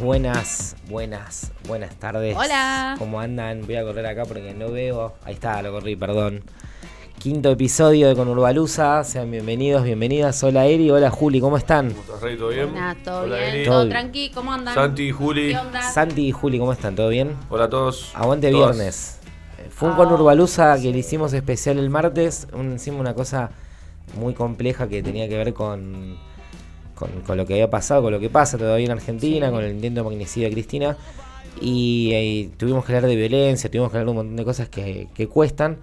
buenas, buenas, buenas tardes. Hola. ¿Cómo andan? Voy a correr acá porque no veo. Ahí está, lo corrí, perdón. Quinto episodio de Conurbalusa. Sean bienvenidos, bienvenidas. Hola Eri, hola Juli, ¿cómo están? ¿Cómo estás, Rey? ¿Todo bien? Todo Hola, bien, Eri. todo tranqui, ¿cómo andan? Santi, Juli. ¿Qué onda? Santi y Juli, ¿cómo están? ¿Todo bien? Hola a todos. Aguante Todas. viernes. Eh, Fue un Ah, Conurbalusa que le hicimos especial el martes. Un, encima una cosa muy compleja que tenía que ver con, con, con lo que había pasado, con lo que pasa todavía en Argentina, Sí. con el intento de magnicidio de Cristina. Y, eh, tuvimos que hablar de violencia, tuvimos que hablar de un montón de cosas que, que cuestan.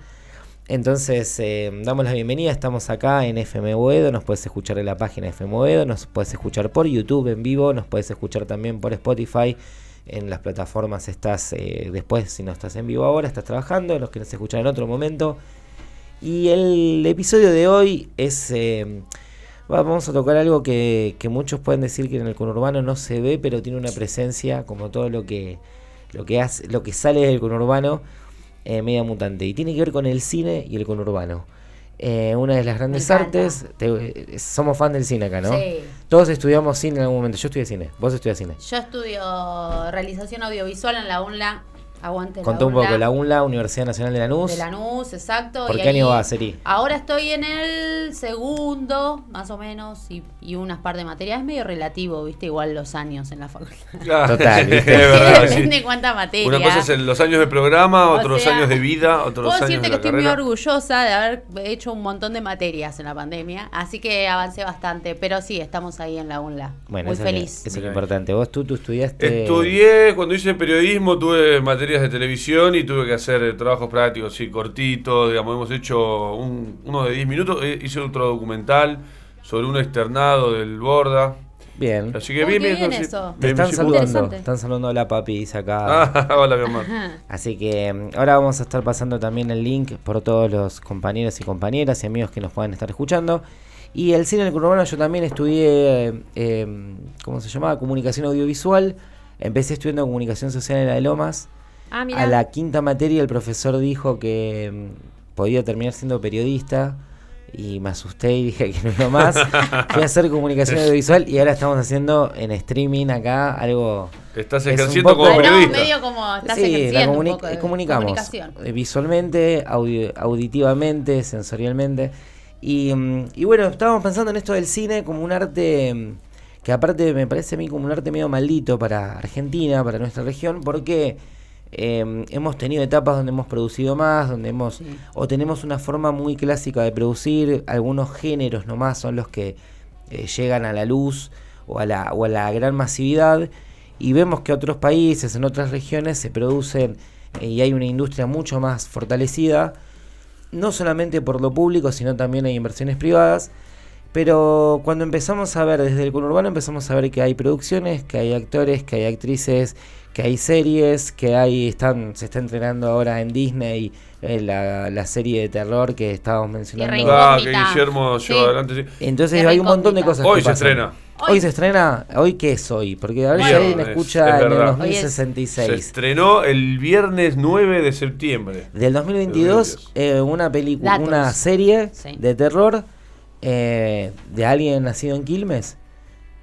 Entonces, eh, damos la bienvenida. Estamos acá en FM Boedo. Nos puedes escuchar en la página de FM Boedo. Nos puedes escuchar por YouTube en vivo. Nos puedes escuchar también por Spotify. En las plataformas estás eh, después, si no estás en vivo ahora, estás trabajando. Los quieres escuchar en otro momento. Y el episodio de hoy es. eh, vamos a tocar algo que, que muchos pueden decir que en el conurbano no se ve, pero tiene una presencia, como todo lo que, lo que, hace, lo que sale del conurbano, eh, media mutante. Y tiene que ver con el cine y el conurbano. Eh, una de las grandes artes. te- eh, somos fan del cine acá, ¿no? Sí. Todos estudiamos cine en algún momento. Yo estudié cine. Vos estudias cine. Yo estudio realización audiovisual en la UNLA. Aguante Contá la un poco. La UNLA, Universidad Nacional de Lanús. De Lanús, exacto. ¿Por y qué año ahí- vas, Eri? Ahora estoy en el segundo, más o menos, y, y unas par de materias. Es medio relativo, viste, igual los años en la facultad. Total, es ¿viste? verdad, sí. Depende cuánta materia. Una cosa es el- los años de programa, O otros sea, años de vida, otros Puedo años decirte de que la estoy muy orgullosa de haber hecho un montón de materias en la pandemia, así que avancé bastante, pero sí, estamos ahí en la UNLA. Bueno, muy eso es feliz. eso es lo importante. Vos, tú, tú estudiaste. Estudié, cuando hice periodismo, tuve materias de televisión y tuve que hacer eh, trabajos prácticos, sí, cortitos, digamos, hemos hecho un- uno de 10 minutos, eh, hice otro documental sobre un externado del Borda. Bien. Así que bien, bien, bien eso. Te Bien, están saludando. Están saludando a la papi, acá. Ah, hola, mi amor. Ajá. Así que mm, ahora vamos a estar pasando también el link por todos los compañeros y compañeras y amigos que nos puedan estar escuchando. Y el cine en el conurbano yo también estudié, eh, eh, ¿cómo se llamaba? Comunicación audiovisual. Empecé estudiando comunicación social en la de Lomas. Ah, mira. A la quinta materia el profesor dijo que mm, podía terminar siendo periodista y me asusté y dije que no iba más. Fui a hacer comunicación audiovisual y ahora estamos haciendo en streaming acá algo... Estás Es un ejerciendo poco- como periodista. medio como estás Sí, ejerciendo un comuni- poco de comunicamos comunicación. eh, visualmente, audi- auditivamente, sensorialmente. Y, mm, y bueno, estábamos pensando en esto del cine como un arte mm, que aparte me parece a mí como un arte medio maldito para Argentina, para nuestra región, porque eh, hemos tenido etapas donde hemos producido más, donde hemos Sí. o tenemos una forma muy clásica de producir, algunos géneros nomás son los que eh, llegan a la luz o a la, o a la gran masividad y vemos que otros países, en otras regiones se producen eh, y hay una industria mucho más fortalecida, no solamente por lo público, sino también hay inversiones privadas. Pero cuando empezamos a ver desde el conurbano empezamos a ver que hay producciones, que hay actores, que hay actrices, que hay series, que hay están se está entrenando ahora en Disney eh, la, la serie de terror que estábamos mencionando. Ah, que. Guillermo Sí. lleva adelante. sí. Entonces hay un montón de cosas. Hoy que se pasan. estrena. Hoy, Hoy- se estrena. ¿Hoy qué es hoy? Porque a ver si alguien es- escucha es en el verdad. Hoy es- 2066. Se estrenó el viernes 9 de septiembre. Del 2022, 2022. eh, una película, una serie Sí. de terror eh, de alguien nacido en Quilmes,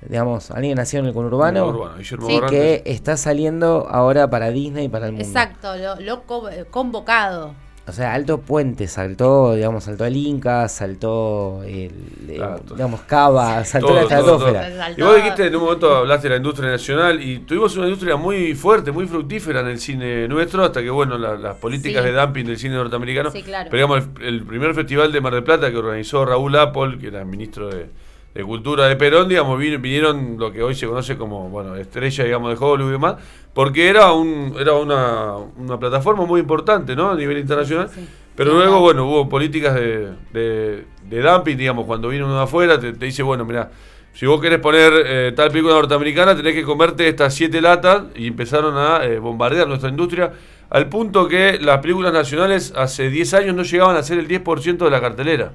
digamos, alguien nacido en el conurbano, Urbano, Sí, que está saliendo ahora para Disney y para el mundo. Exacto, lo, eh, convocado. O sea, Alto Puente saltó, digamos, saltó el Inca, saltó el, digamos, Cava, saltó Todo, la estratosfera. todo. Y vos dijiste en un momento hablaste de la industria nacional y tuvimos una industria muy fuerte, muy fructífera en el cine nuestro, hasta que bueno, la- las políticas Sí. de dumping del cine norteamericano. Sí, claro. Pero digamos, el, el primer festival de Mar del Plata que organizó Raúl Apple, que era ministro de, de Cultura de Perón, digamos, vin- vinieron lo que hoy se conoce como, bueno, estrella, digamos, de Hollywood y demás, porque era un era una, una plataforma muy importante, ¿no? A nivel internacional. Sí. Pero Sí, luego, bueno, hubo políticas de, de, de dumping, digamos, cuando viene uno de afuera, te, te dice, bueno, mira, si vos querés poner eh, tal película norteamericana, tenés que comerte estas siete latas y empezaron a eh, bombardear nuestra industria al punto que las películas nacionales hace 10 años no llegaban a ser el 10% de la cartelera.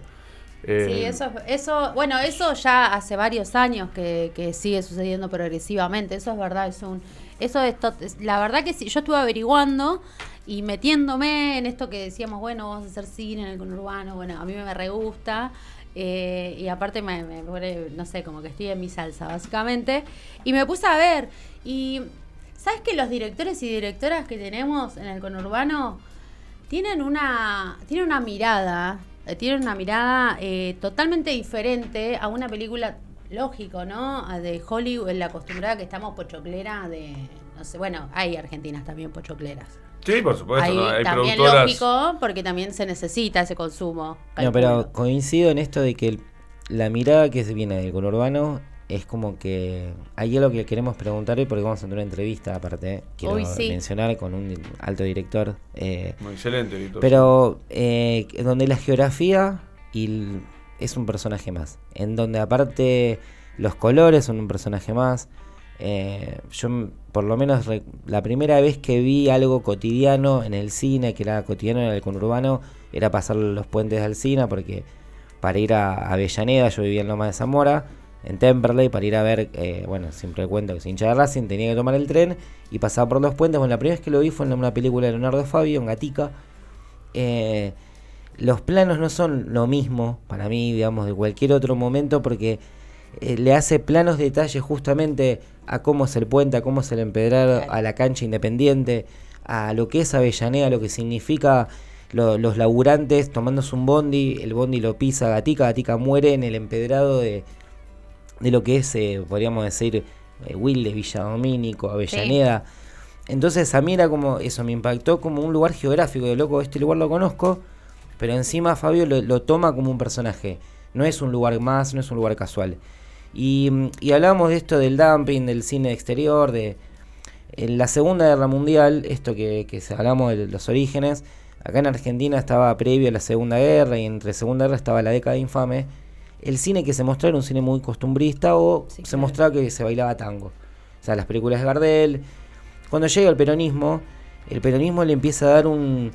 Eh, Sí, eso, eso, bueno, eso ya hace varios años que, sigue sucediendo progresivamente, eso es verdad, es un, eso es, la verdad que sí, yo estuve averiguando y metiéndome en esto que decíamos, bueno, vamos a hacer cine en el conurbano, bueno, a mí me re gusta, Eh, y aparte me, me no sé, como que estoy en mi salsa, básicamente. Y me puse a ver. Y, ¿sabes que los directores y directoras que tenemos en el conurbano tienen una, tienen una mirada, eh, tienen una mirada eh, totalmente diferente a una película, lógico, ¿no? A De Hollywood, en la acostumbrada que estamos pochoclera de, no sé, bueno, hay argentinas también pochocleras. Sí, por supuesto. Hay, ¿no? Hay también productoras. lógico, porque también se necesita ese consumo. No, pero coincido en esto de que el- la mirada que se viene del conurbano es como que hay algo que queremos preguntar hoy porque vamos a tener una entrevista aparte, quiero Hoy sí. mencionar con un alto director. eh, Muy excelente, Víctor. pero eh, donde la geografía y el- es un personaje más. En donde aparte los colores son un personaje más. Eh, yo por lo menos re- la primera vez que vi algo cotidiano en el cine, que era cotidiano en el conurbano, era pasar los puentes de Alcina porque para ir a Avellaneda, yo vivía en Loma de Zamora, en Temperley, para ir a ver, eh, bueno, siempre cuento que soy hincha de Racing, tenía que tomar el tren y pasaba por los puentes. Bueno, la primera vez que lo vi fue en una película de Leonardo Fabio, en Gatica. Eh, los planos no son lo mismo para mí, digamos, de cualquier otro momento porque eh, le hace planos detalles justamente a cómo es el puente, a cómo es el empedrado, a la cancha independiente, a lo que es Avellaneda, lo que significa lo- los laburantes tomándose un bondi, el bondi lo pisa Gatica, Gatica muere en el empedrado de, de lo que es, eh, podríamos decir, eh, Wilde, Villa Domínico, Avellaneda. Entonces a mí era como, eso me impactó como un lugar geográfico, de loco, este lugar lo conozco, pero encima Fabio lo, lo toma como un personaje. No es un lugar más, no es un lugar casual. Y, y hablábamos de esto del dumping, del cine exterior, de en la Segunda Guerra Mundial, esto que, que hablamos de los orígenes, acá en Argentina estaba previo a la Segunda Guerra y entre Segunda Guerra estaba la década infame. El cine que se mostraba era un cine muy costumbrista o Sí, se claro. mostraba que se bailaba tango. O sea, las películas de Gardel. Cuando llega el peronismo, el peronismo le empieza a dar un...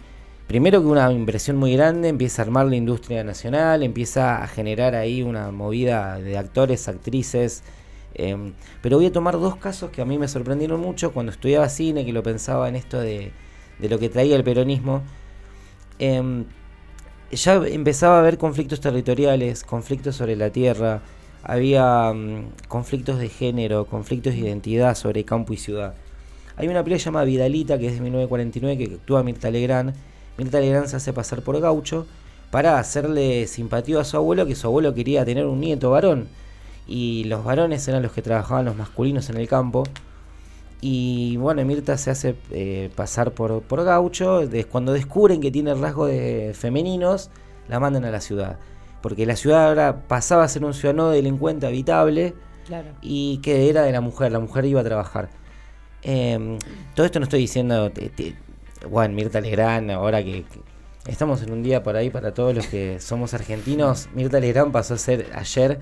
Primero que una impresión muy grande, empieza a armar la industria nacional, empieza a generar ahí una movida de actores, actrices. em, pero voy a tomar dos casos que a mí me sorprendieron mucho cuando estudiaba cine, que lo pensaba en esto de, de lo que traía el peronismo. Em, ya empezaba a haber conflictos territoriales, conflictos sobre la tierra, había mm, conflictos de género, conflictos de identidad sobre campo y ciudad. Hay una película llamada Vidalita, que es de 1949, que actúa Mirta Legrand. Mirta Legrand se hace pasar por gaucho para hacerle simpatía a su abuelo, que su abuelo quería tener un nieto varón. Y los varones eran los que trabajaban los masculinos en el campo. Y bueno, Mirta se hace eh, pasar por, por gaucho. des- cuando descubren que tiene rasgos de femeninos, la mandan a la ciudad. Porque la ciudad ahora pasaba a ser un ciudadano delincuente habitable Claro. y que era de la mujer, la mujer iba a trabajar. Em, todo esto no estoy diciendo, te- te- bueno, Mirta Legrand, ahora que, que estamos en un día por ahí para todos los que somos argentinos, Mirta Legrand pasó a ser, ayer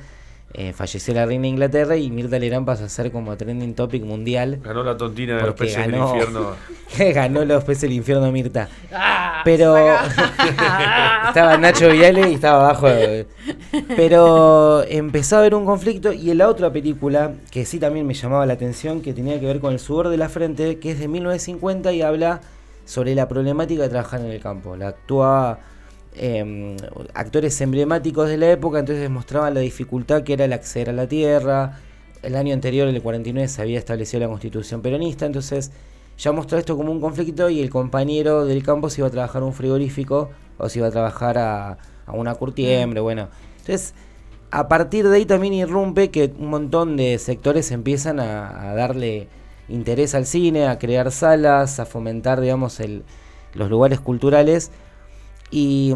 eh, falleció la reina de Inglaterra y Mirta Legrand pasó a ser como trending topic mundial, Ganó la tontina de los peces ganó. del infierno. ganó los peces del infierno Mirta. Ah, Pero estaba Nacho Viale y estaba abajo. de- Pero empezó a haber un conflicto y en la otra película, que sí también me llamaba la atención, que tenía que ver con el sudor de la frente, que es de 1950 y habla sobre la problemática de trabajar en el campo. La actúa eh, actores emblemáticos de la época, entonces mostraban la dificultad que era el acceder a la tierra. El año anterior, en el 49, se había establecido la constitución peronista, entonces ya mostró esto como un conflicto y el compañero del campo se iba a trabajar a un frigorífico o se iba a trabajar a, a una curtiembre, bueno. Entonces, a partir de ahí también irrumpe que un montón de sectores empiezan a, a darle interés al cine, a crear salas, a fomentar, digamos, el, los lugares culturales. Y,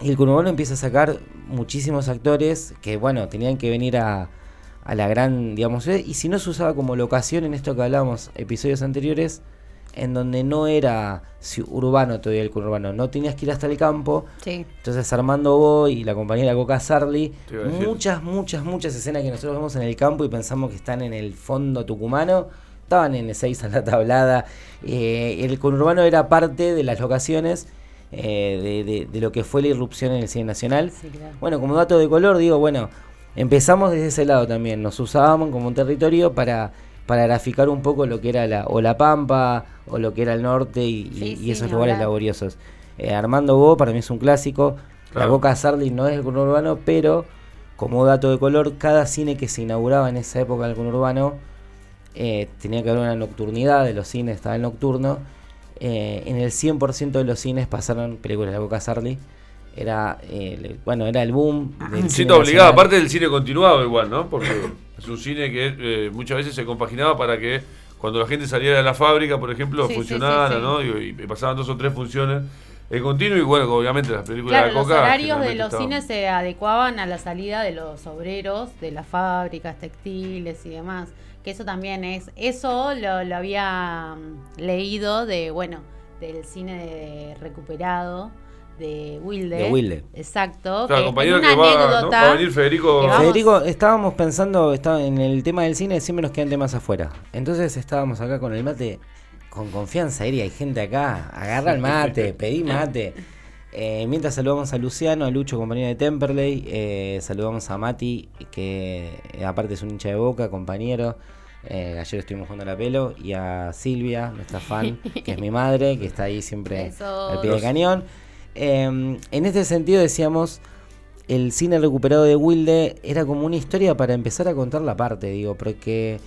y el conurbano empieza a sacar muchísimos actores que, bueno, tenían que venir a, a la gran, digamos, ciudad. y si no se usaba como locación en esto que hablábamos episodios anteriores, en donde no era urbano todavía el conurbano, no tenías que ir hasta el campo, Sí. entonces Armando Bo y la compañera Coca Sarli, muchas, muchas, muchas escenas que nosotros vemos en el campo y pensamos que están en el fondo tucumano, estaban en Ezeiza en la tablada. Eh, el conurbano era parte de las locaciones eh, de, de- de lo que fue la irrupción en el cine nacional. Sí, claro. Bueno, como dato de color, digo, bueno, empezamos desde ese lado también. Nos usábamos como un territorio para, para graficar un poco lo que era la, o la Pampa o lo que era el norte y, y- Sí, y sí, esos lugares laboriosos. Eh, Armando Bo para mí es un clásico. La. Boca Sarli no es el conurbano, pero como dato de color, cada cine que se inauguraba en esa época del conurbano eh, tenía que haber una nocturnidad de los cines, estaba el nocturno. Eh, en el 100% de los cines pasaron películas de la Boca Sarli. Era, eh, bueno, era el boom. del cine nacional. aparte del cine continuado igual, ¿no? Porque es un cine que eh, muchas veces se compaginaba para que cuando la gente saliera de la fábrica, por ejemplo, Sí, funcionara, sí, sí. ¿no? Y, y pasaban dos o tres funciones en continuo y bueno, obviamente las películas Claro, de los Coca... horarios de los estaban- cines se adecuaban a la salida de los obreros de las fábricas textiles y demás. Que eso también es, eso lo, lo había mm, leído de, bueno, del cine de recuperado de Wilde. De Wilde. Exacto. Claro, que compañero en que una va, ¿no? va a venir Federico... Federico, estábamos pensando estaba en el tema del cine, siempre nos quedan temas afuera. Entonces estábamos acá con el mate, con confianza aérea, hay gente acá, agarra el mate, pedí mate. Eh, mientras saludamos a Luciano, a Lucho, compañero de Temperley, eh, saludamos a Mati, que eh, aparte es un hincha de boca, compañero. Eh, ayer estuvimos jugando la pelo, y a Silvia, nuestra fan, que es mi madre, que está ahí siempre Besos. al pie del cañón. Eh, en este sentido decíamos, el cine recuperado de Wilde era como una historia para empezar a contar la parte, digo, porque,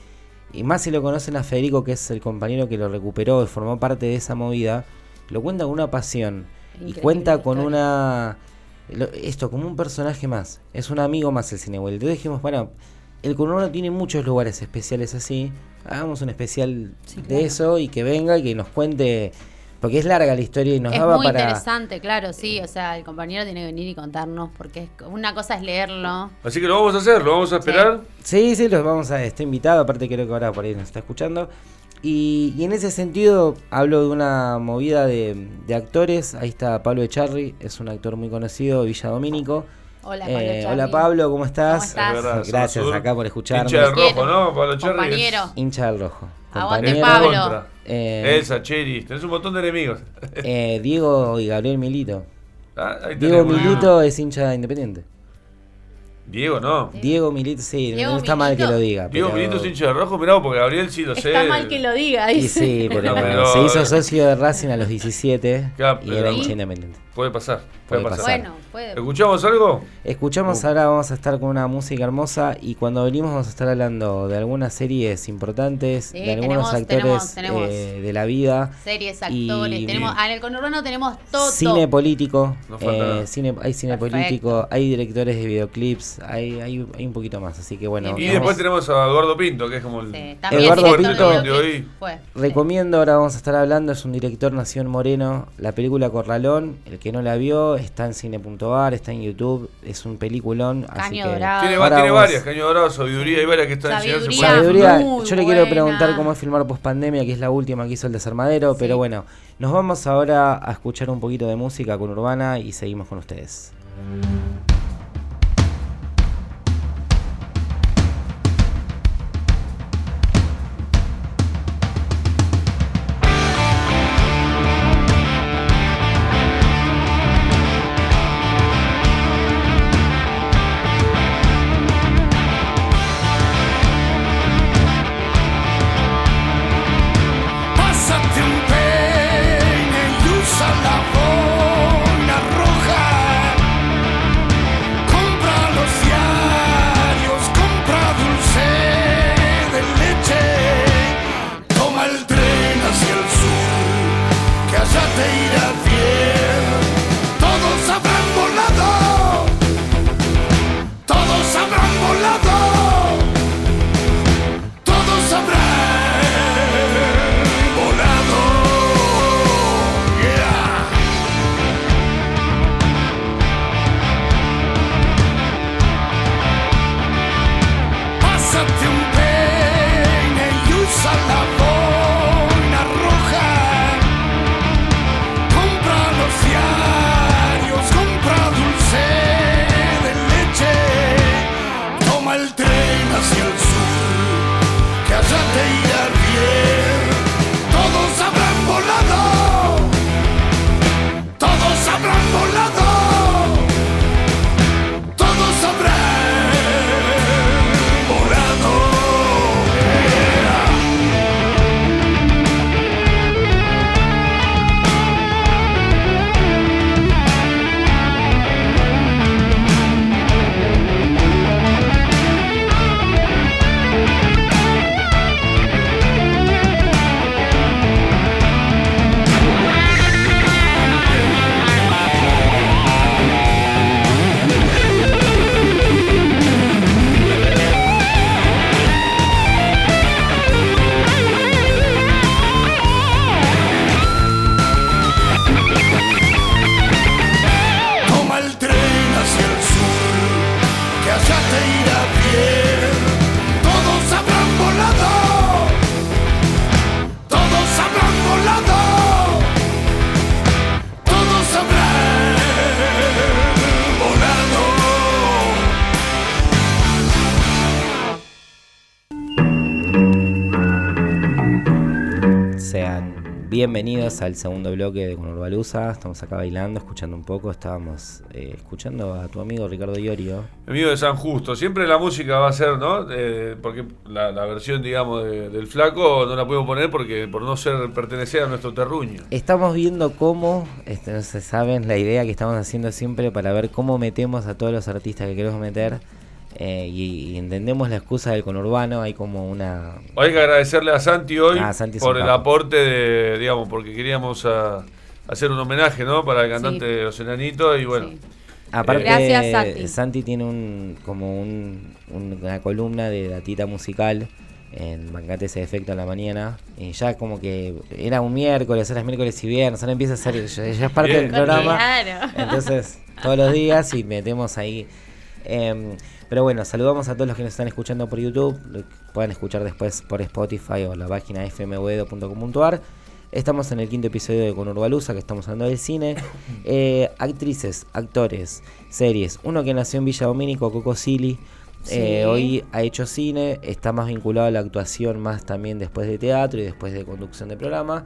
y más si lo conocen a Federico, que es el compañero que lo recuperó y formó parte de esa movida, lo cuenta con una pasión y cuenta con historia. una, lo- esto, como un personaje más, es un amigo más el cine Wilde. Entonces dijimos, bueno, el conurbano tiene muchos lugares especiales así, hagamos un especial Sí, de claro. eso y que venga y que nos cuente, porque es larga la historia y nos es daba muy para... interesante, claro, sí. O sea, el compañero tiene que venir y contarnos, porque es, una cosa es leerlo. Así que lo vamos a hacer, lo vamos a esperar. Sí, sí, los vamos a. Está invitado, aparte creo que ahora por ahí nos está escuchando. Y, y en ese sentido hablo de una movida de, de actores. Ahí está Pablo Echarri, es un actor muy conocido, Villa Domínico. Hola, Eh, Pablo Charri. hola Pablo, ¿cómo estás? ¿Cómo estás? Es verdad, Gracias Sur. acá por escucharnos. Hincha del rojo, ¿no? Pablo Cherry. Compañero. Hincha del rojo. Aguante, Compañero, Pablo. Contra. eh, Elsa, Cheri, tenés un montón de enemigos. eh, Diego y Gabriel Milito. Ah, ahí Diego tenemos. Milito es hincha independiente. Diego, no. Diego Milito, sí, Diego no está mal que lo diga. Diego pero- Milito es hincha de rojo, mirá, porque Gabriel sí lo sé. Está mal que lo diga, Y sí, pero, pero- se hizo socio de Racing a los 17 Claro, y pero- era hincha independiente. Puede pasar, puede, Puede pasar. pasar. Bueno, puede. ¿Escuchamos algo? Escuchamos Uh. ahora, vamos a estar con una música hermosa y cuando venimos vamos a estar hablando de algunas series importantes, Sí, de algunos tenemos- actores tenemos- tenemos. eh, de la vida, Series, Y- actores. tenemos, ah, en el conurbano tenemos todo. cine político, eh, cine, hay cine Perfecto. político, hay directores de videoclips, hay, hay, hay un poquito más, así que bueno, Y Vamos. después tenemos a Eduardo Pinto, que es como el. Sí, Eduardo director Pinto. de de videoclip. hoy. Fue. Recomiendo, ahora vamos a estar hablando, es un director nació en Moreno, la película Corralón, el que no la vio está en cine.ar, está en YouTube, es un peliculón, así Caño que Dorado. Tiene, tiene vamos- varias, Caño Dorado, Sabiduría, hay varias que están en Sabiduría. Sabiduría, muy yo le quiero preguntar cómo es filmar post pandemia, que es la última que hizo el desarmadero, Sí. pero bueno, nos vamos ahora a escuchar un poquito de música con Urbana y seguimos con ustedes. Bienvenidos al segundo bloque de Conurbalusa. Estamos acá bailando, escuchando un poco. Estábamos eh, escuchando a tu amigo Ricardo Iorio. Amigo de San Justo. Siempre la música va a ser, ¿no? Eh, porque la, la versión, digamos, de- del flaco no la podemos poner porque por no ser pertenecer a nuestro terruño. Estamos viendo cómo, este, no se saben, la idea que estamos haciendo siempre para ver cómo metemos a todos los artistas que queremos meter. Eh, y, y entendemos la excusa del conurbano. Hay como una. Hay que agradecerle a Santi hoy Ah, Santi por el aporte de, digamos, porque queríamos ah, hacer un homenaje, ¿no? Para el cantante Sí. de Los Enanitos y bueno. Sí. Aparte, Gracias, Santi. tiene un como un- un- una columna de datita musical en Bancate ese efecto en la mañana. Y ya como que era un miércoles, ahora es miércoles y viernes, ahora empieza a ser, ya, ya es parte Bien. del programa. Claro. Entonces, todos los días y metemos ahí. em, pero bueno, saludamos a todos los que nos están escuchando por YouTube. Lo Pueden escuchar después por Spotify o la página fmwedo.com.ar. Estamos en el quinto episodio de Conurbalusa, que estamos hablando del cine. Eh, actrices, actores, series. Uno que nació en Villa Domínico, Coco Silly. eh, hoy ha hecho cine, está más vinculado a la actuación, más también después de teatro y después de conducción de programa.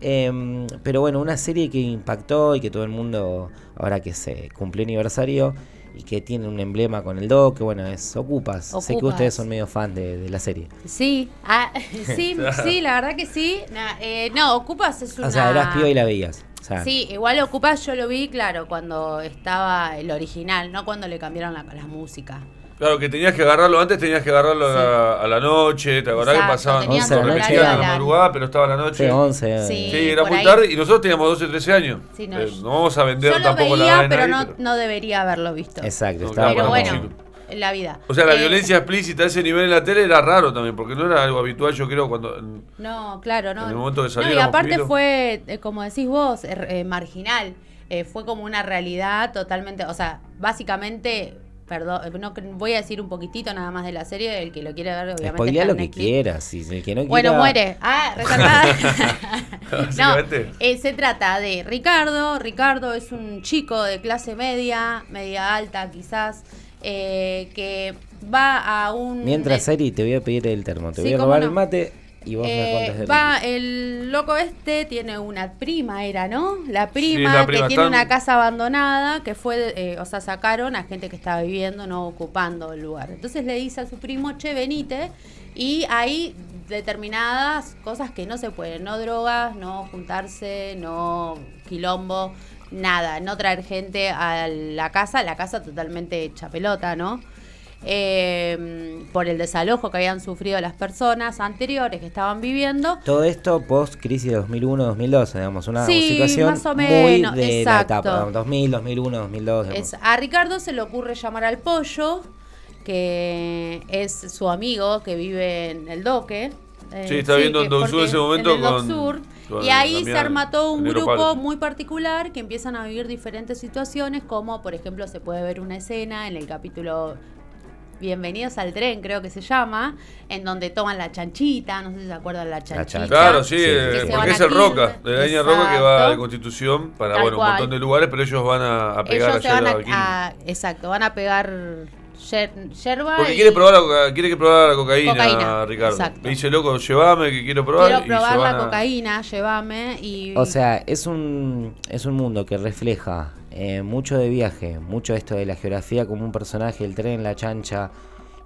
Em, pero bueno, una serie que impactó y que todo el mundo, ahora que se cumplió aniversario y que tiene un emblema con el do, que bueno, es Ocupas. Sé que ustedes son medio fan de, de la serie. Sí, ah, sí, sí, la verdad que sí. Eh, no, Ocupas es una... O sea, eras piba y la veías. O sea, Sí, igual Ocupas yo lo vi, claro, cuando estaba el original, no cuando le cambiaron la, la música. Claro, que tenías que agarrarlo, antes tenías que agarrarlo a, la, a la noche, ¿te acordás que pasaban tenías Once de la noche. repetían a la madrugada, pero estaba a la noche? sí, 11. Sí. eh, Sí, era muy ahí. tarde y nosotros teníamos 12, 13 años. Sí, no, Eh, no vamos a vender Yo lo tampoco la veía, pero ahí, no, pero- no debería haberlo visto. Exacto, No, estaba Pero bueno, en la vida. O sea, la Eh, violencia explícita a ese nivel en la tele era raro también, porque no era algo habitual, yo creo, cuando... en- No, claro, no. En el momento que no, y aparte fue, eh, como decís vos, er- eh, marginal. Eh, fue como una realidad totalmente, o sea, básicamente, perdón, eh, no, voy a decir un poquitito nada más de la serie, el que lo quiere ver, obviamente. Spoilea lo que quieras. Y el que no Bueno, quiera- muere. Ah, resaltada. no, eh, se trata de Ricardo. Ricardo es un chico de clase media, media alta quizás, eh, que va a un... Mientras, Eri, te voy a pedir el termo. Te Sí, voy a robar no. el mate y vos me Eh, va, el loco este tiene una prima, era, ¿no? La prima, la prima, que tiene una casa abandonada, que fue, eh, o sea, sacaron a gente que estaba viviendo, no ocupando el lugar. Entonces le dice a su primo, che, venite, y hay determinadas cosas que no se pueden, no drogas, no juntarse, no quilombo, nada, no traer gente a la casa, la casa totalmente hecha pelota, ¿no? Eh, por el desalojo que habían sufrido las personas anteriores que estaban viviendo. Todo esto post crisis de 2001-2002, digamos, una Sí, situación más o muy menos, de exacto. la etapa 2000, 2001, 2002. digamos. Es- a Ricardo se le ocurre llamar al pollo, que es su amigo que vive en el doque. eh, Sí, está viendo en Doc Sur ese momento en el con- Sur. con y ahí se arma todo un grupo Palo. muy particular que empiezan a vivir diferentes situaciones, como por ejemplo se puede ver una escena en el capítulo Bienvenidos al tren, creo que se llama, en donde toman la chanchita, no sé si se acuerdan la chanchita. Claro, sí, Sí. eh, van porque es el. Roca, de la línea Roca que va de Constitución para Tal bueno, un montón de lugares, pero ellos van a, a pegar Ellos van a a- exacto, van a pegar yer- yerba Porque y- quiere probar la, coca- quiere que probar la cocaína, Cocaína, Ricardo. exacto. Le dice, loco, llévame que quiero probar. Quiero probar van la a- cocaína, llévame y... O sea, es un, es un mundo que refleja eh, mucho de viaje, mucho esto de la geografía como un personaje, el tren, la chancha.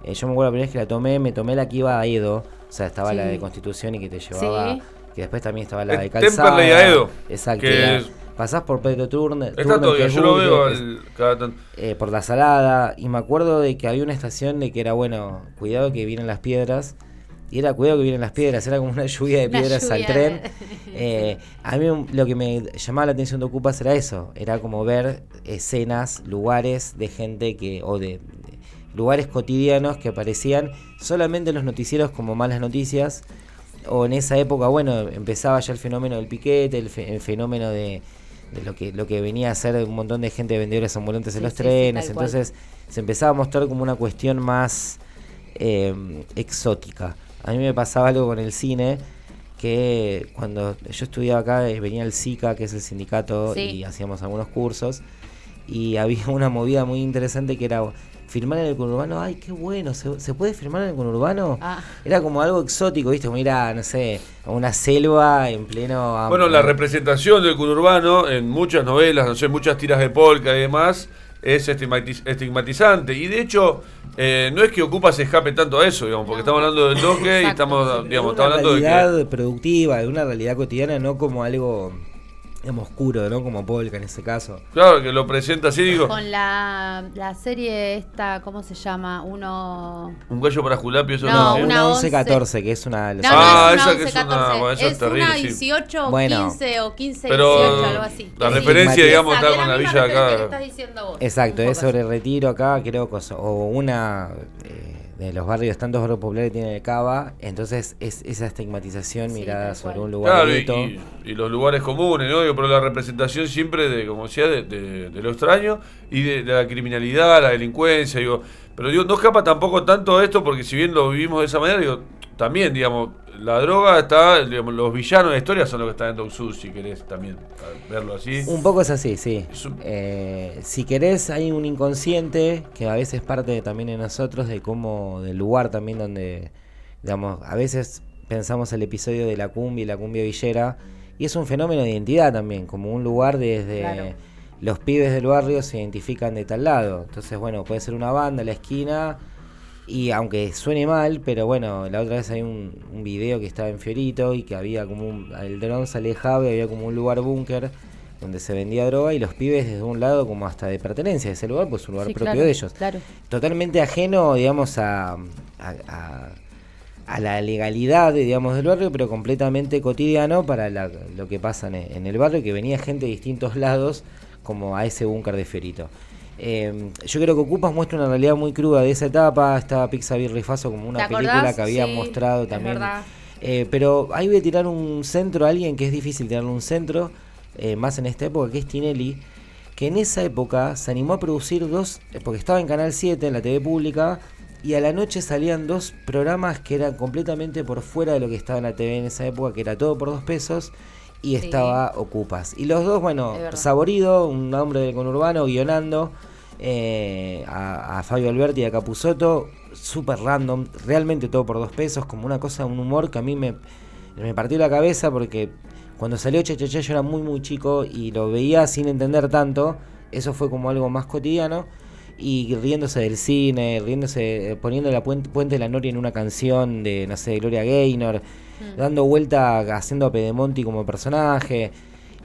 Eh, yo me acuerdo la primera vez que la tomé, me tomé la que iba a Edo, o sea, estaba la de Constitución y que te llevaba, Sí. que después también estaba la de Calzada. Temperley a Edo, Exacto. que es- pasás por Pedro Turner, Está Turner, todavía, que es yo lo veo es- cada tanto. eh, por la salada y me acuerdo de que había una estación de que era bueno, cuidado que vienen las piedras y era cuidado que vienen las piedras, era como una lluvia de piedras al tren. Eh, a mí lo que me llamaba la atención de Ocupas era eso, era como ver escenas, lugares de gente que o de, de lugares cotidianos que aparecían solamente en los noticieros como malas noticias o en esa época, bueno, empezaba ya el fenómeno del piquete, el, fe- el fenómeno de, de lo que lo que venía a ser un montón de gente de vendedores ambulantes en los sí, sí, trenes, cual. entonces se empezaba a mostrar como una cuestión más eh, exótica. A mí me pasaba algo con el cine que cuando yo estudiaba acá eh, venía el SICA, que es el sindicato, Sí. y hacíamos algunos cursos. y había una movida muy interesante que era firmar en el conurbano, ay, qué bueno, ¿se, se puede firmar en el conurbano? Ah. Era como algo exótico, ¿viste? Como ir a, no sé, a una selva en pleno... Bueno, la representación del conurbano en muchas novelas, no sé, muchas tiras de polka y demás, es estigmatiz- estigmatizante. Y de hecho, eh, no es que Ocupa se escape tanto a eso, digamos, porque estamos hablando del toque y estamos, digamos, una estamos hablando de realidad que... productiva, de una realidad cotidiana, no como algo, digamos, oscuro, ¿no? Como polka en ese caso. Claro, que lo presenta así, digo, Con la, la serie esta, ¿cómo se llama? Uno... un gallo para Julapio, eso No, no, una una 11, 11-14, que es una... No, Ah, no es esa una que es 11, una- 14. bueno, esa es es terrible, una sí. 18 o Bueno. 15 o 15, Pero 18, algo así. la Sí. referencia, digamos, Esa, está con la villa acá. que estás diciendo vos. Exacto, es sobre así. retiro acá, creo o una eh, de los barrios, tantos barrios populares tiene el Cava, entonces es esa estigmatización Sí, mirada sobre un lugar Claro, y, bonito. y- y los lugares comunes, ¿no? Digo, Pero la representación siempre de, como decía, de, de- de lo extraño y de, de la criminalidad, la delincuencia, digo. Pero digo, no escapa tampoco tanto esto, porque si bien lo vivimos de esa manera, digo, también, digamos, la droga está, digamos, los villanos de la historia son los que están en Dog Sud, si querés también verlo así. Un poco es así, sí. Es un- Eh, si querés, hay un inconsciente que a veces parte también de nosotros, de cómo, del lugar también donde, digamos, a veces pensamos el episodio de la cumbia y la cumbia villera, y es un fenómeno de identidad también, como un lugar desde Claro. los pibes del barrio se identifican de tal lado. Entonces, bueno, puede ser una banda, la esquina, y aunque suene mal, pero bueno, la otra vez hay un, un video que estaba en Fiorito y que había como un. El dron se alejaba y había como un lugar búnker donde se vendía droga y los pibes desde un lado como hasta de pertenencia de ese lugar, pues es un lugar Sí, propio claro, de ellos. Claro. Totalmente ajeno, digamos, a, a, a- a la legalidad, digamos, del barrio, pero completamente cotidiano para la- lo que pasa en, en el barrio, que venía gente de distintos lados, como a ese búnker de Fiorito. Eh, yo creo que Ocupas muestra una realidad muy cruda de esa etapa. Estaba Pixar Rifazo como una ¿Te película que había Sí, mostrado también. Eh, pero ahí voy a tirar un centro a alguien que es difícil tirarle un centro, eh, más en esta época, que es Tinelli, que en esa época se animó a producir dos, eh, porque estaba en Canal 7, en la TV pública, y a la noche salían dos programas que eran completamente por fuera de lo que estaba en la TV en esa época, que era todo por dos pesos, y Sí. estaba Ocupas. Y los dos, bueno. Saborido, un hombre del conurbano, guionando, eh, a, a Fabio Alberti y a Capusotto, súper random, realmente todo por dos pesos, como una cosa, un humor que a mí me, me partió la cabeza porque cuando salió Che Che Che yo era muy muy chico y lo veía sin entender tanto, eso fue como algo más cotidiano y riéndose del cine, riéndose, eh, poniendo la puente, puente de la Noria en una canción de, no sé, de Gloria Gaynor, dando vuelta haciendo a Pedemonti como personaje.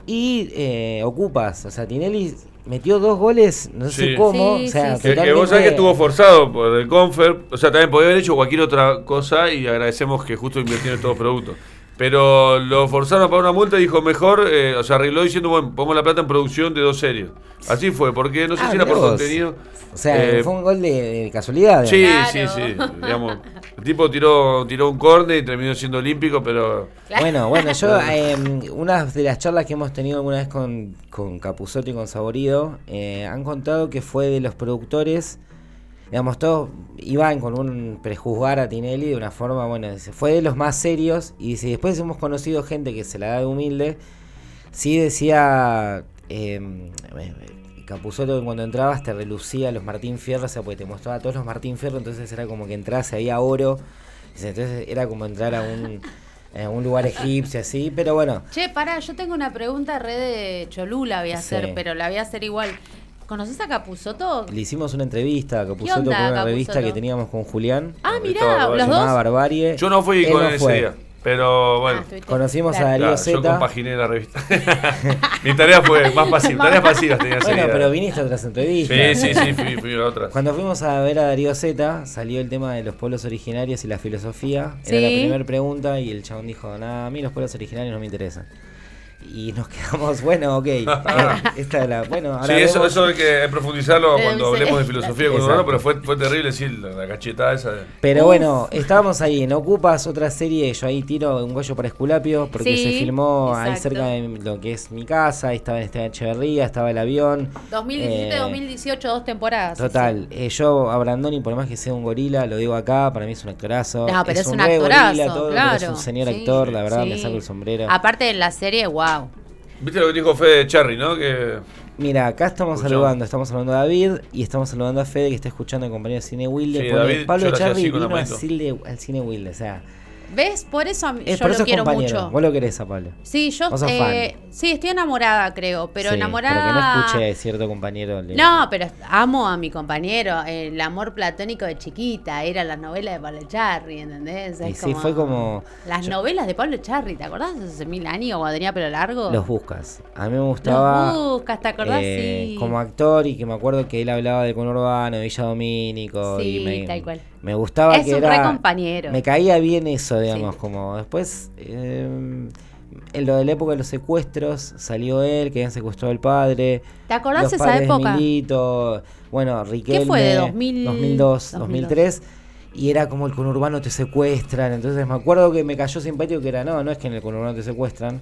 Y eh, Ocupas, o sea, Tinelli metió dos goles, no sé cómo, Sí, o sea, sí, Que, que vos sabés que estuvo forzado por el Confer, o sea, también podía haber hecho cualquier otra cosa y agradecemos que justo invirtió en estos productos. Pero lo forzaron a pagar una multa y dijo mejor, eh, o sea, arregló diciendo, bueno, pongo la plata en producción de dos series. Así fue, porque no sé Ah, si era por vos. contenido. O sea, Eh, fue un gol de, de casualidad. Sí, sí, sí. Digamos, el tipo tiró, tiró un córner y terminó siendo olímpico, pero Bueno, bueno, yo, eh, una de las charlas que hemos tenido alguna vez con, con Capuzotto y con Saborido, eh, han contado que fue de los productores, digamos, todos iban con un prejuzgar a Tinelli de una forma, bueno, dice, fue de los más serios, y dice, después hemos conocido gente que se la da de humilde, sí decía, eh, Capuzotto que cuando entrabas te relucía los Martín Fierro, o sea, porque te mostraba todos los Martín Fierro, entonces era como que entras, había oro, dice, entonces era como entrar a un... En un lugar egipcio así, pero bueno, Che, pará, yo tengo una pregunta re de Cholula voy a hacer, Sí. pero la voy a hacer igual. ¿Conoces a Capuzoto? le hicimos una entrevista a Capuzotto onda, por una Capusotto? revista que teníamos con Julián, Ah, mirá, los dos. Barbarie. yo no fui Él con no ese fue. día. Pero Ah, bueno, estuviste- Conocimos a. Darío claro, yo Zeta. compaginé la revista. Mi tarea fue más pasiva, tareas pasivas tenía Bueno, pero viniste a otras entrevistas. Sí, sí, sí, fui, fui a otra. Cuando fuimos a ver a Darío Z, salió el tema de los pueblos originarios y la filosofía. Era Sí. la primera pregunta y el chabón dijo, nada, a mí los pueblos originarios no me interesan. Y nos quedamos, bueno, ok. eh, esta es la, bueno, ahora Sí, eso, vemos- eso hay que profundizarlo Eh, cuando hablemos de filosofía con Exacto. pero fue, fue terrible, sí, la, cachetada esa. de- Pero Uf. bueno, estábamos ahí en Ocupas, otra serie, yo ahí tiro un gallo para Esculapio, porque Sí, se filmó ahí cerca de lo que es mi casa, ahí estaba Esteban Echeverría, estaba el avión. 2017-2018, dos temporadas. Total, eh, yo a Brandoni, por más que sea un gorila, lo digo acá, para mí es un actorazo. No, pero es un re actorazo, todo, pero claro. es un señor Sí, actor, la verdad, sí. me saco el sombrero. Aparte de la serie, wow. ¿Viste lo que dijo Fede Charry, no? Que Mira, acá estamos Escuchamos. saludando, estamos saludando a David y estamos saludando a Fede que está escuchando el compañero de Cine Wilde. Sí, David, Pablo la vino al cine, al cine Wilde, o sea, ¿Ves? Por eso a mí- es yo por lo eso quiero compañero. mucho. Vos lo querés a Pablo. Sí, yo Vos sos eh, sí, estoy enamorada, creo, pero Sí, enamorada. Pero que no escuche cierto compañero. le- No, pero amo a mi compañero. El amor platónico de chiquita. Era la novela de Pablo Charri, ¿entendés? Y sí, fue como- Las yo- novelas de Pablo Charri, ¿te acordás? Hace mil años cuando tenía pelo largo. Los buscas. A mí me gustaba. Los buscas, ¿te acordás? eh, Sí. Como actor y que me acuerdo que él hablaba de conurbano, de Villa Domínico. Sí, y me, tal cual. Me gustaba Es que un era. compañero. Me caía bien eso, digamos, Sí. como después. eh, en lo de la época de los secuestros, salió él, que habían secuestrado al padre. ¿Te acordás los esa época? Milito, bueno, Riquelme. fue, de 2000? 2002, 2002. 2003. Y era como el conurbano te secuestran. Entonces me acuerdo que me cayó simpático que era, no, no es que en el conurbano te secuestran,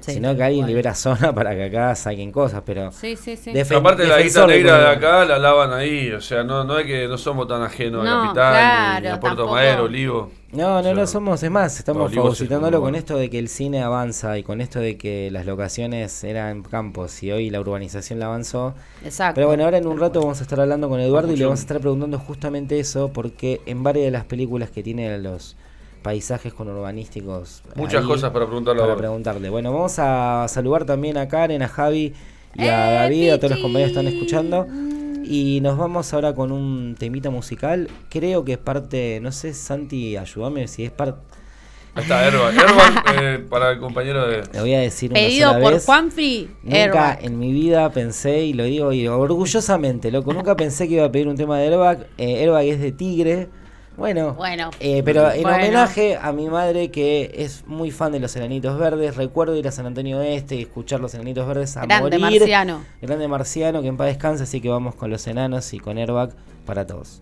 Sí, sino que alguien igual. libera zona para que acá saquen cosas, pero... Sí, sí, sí. Aparte la guita negra de acá la lavan ahí, o sea, no, no es que no somos tan ajenos a No, Capital, ni claro, a Puerto tampoco. Madero, Olivo. No, no, no sea, somos, es más, estamos es como- con esto de que el cine avanza y con esto de que las locaciones eran campos y hoy la urbanización la avanzó. Exacto. Pero bueno, ahora en un rato vamos a estar hablando con Eduardo y le vamos a estar preguntando justamente eso porque en varias de las películas que tiene los paisajes conurbanísticos... Muchas ahí cosas para preguntarle para preguntarle. Bueno, vamos a saludar también a Karen, a Javi y a ¡Eh, David, a todos los compañeros que están escuchando. Y nos vamos ahora con un temita musical. Creo que es parte, no sé, Santi, ayúdame si es parte. Ahí está, Erban. Erban eh, para el compañero de. Le voy a decir una Pedido sola por vez. Juanfri Nunca Airbag. en mi vida pensé, y lo digo y orgullosamente, loco, nunca pensé que iba a pedir un tema de Airbag. Eh, Airbag es de Tigre. Bueno, Bueno. eh, pero en Bueno. homenaje a mi madre que es muy fan de los Enanitos Verdes, recuerdo ir a San Antonio Este y escuchar los Enanitos Verdes a Grande morir. marciano. Grande Marciano, que en paz descanse, así que vamos con los enanos y con Airbag para todos.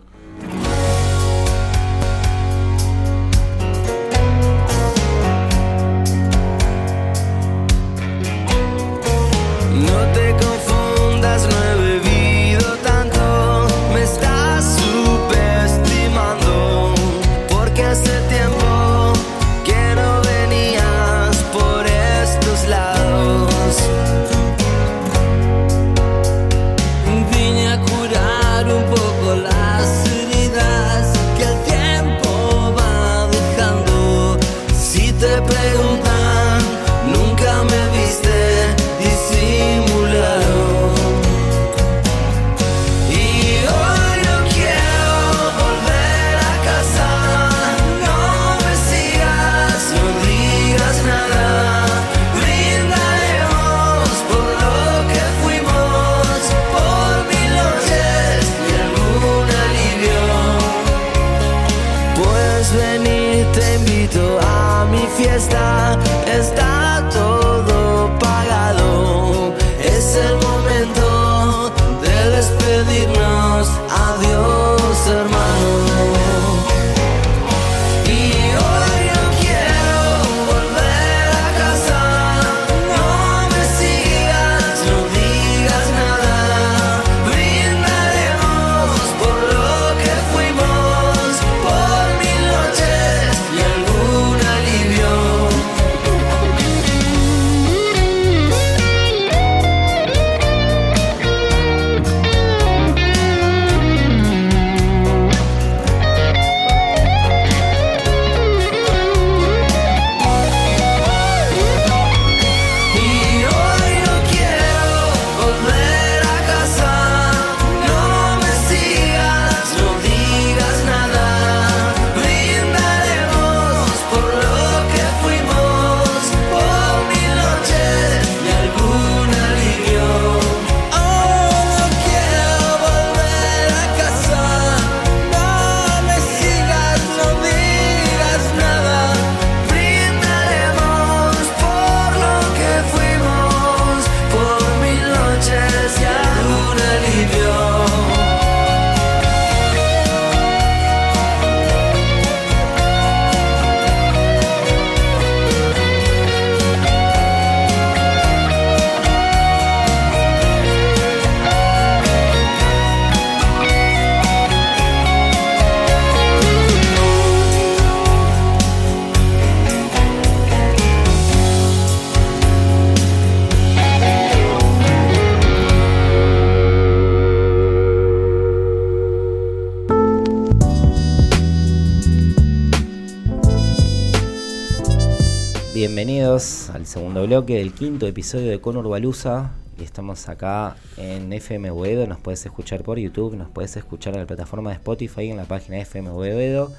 Segundo bloque del quinto episodio de Conor Balusa. Y estamos acá en FM Boedo. Nos puedes escuchar por YouTube, nos puedes escuchar en la plataforma de Spotify en la página de FM Boedo.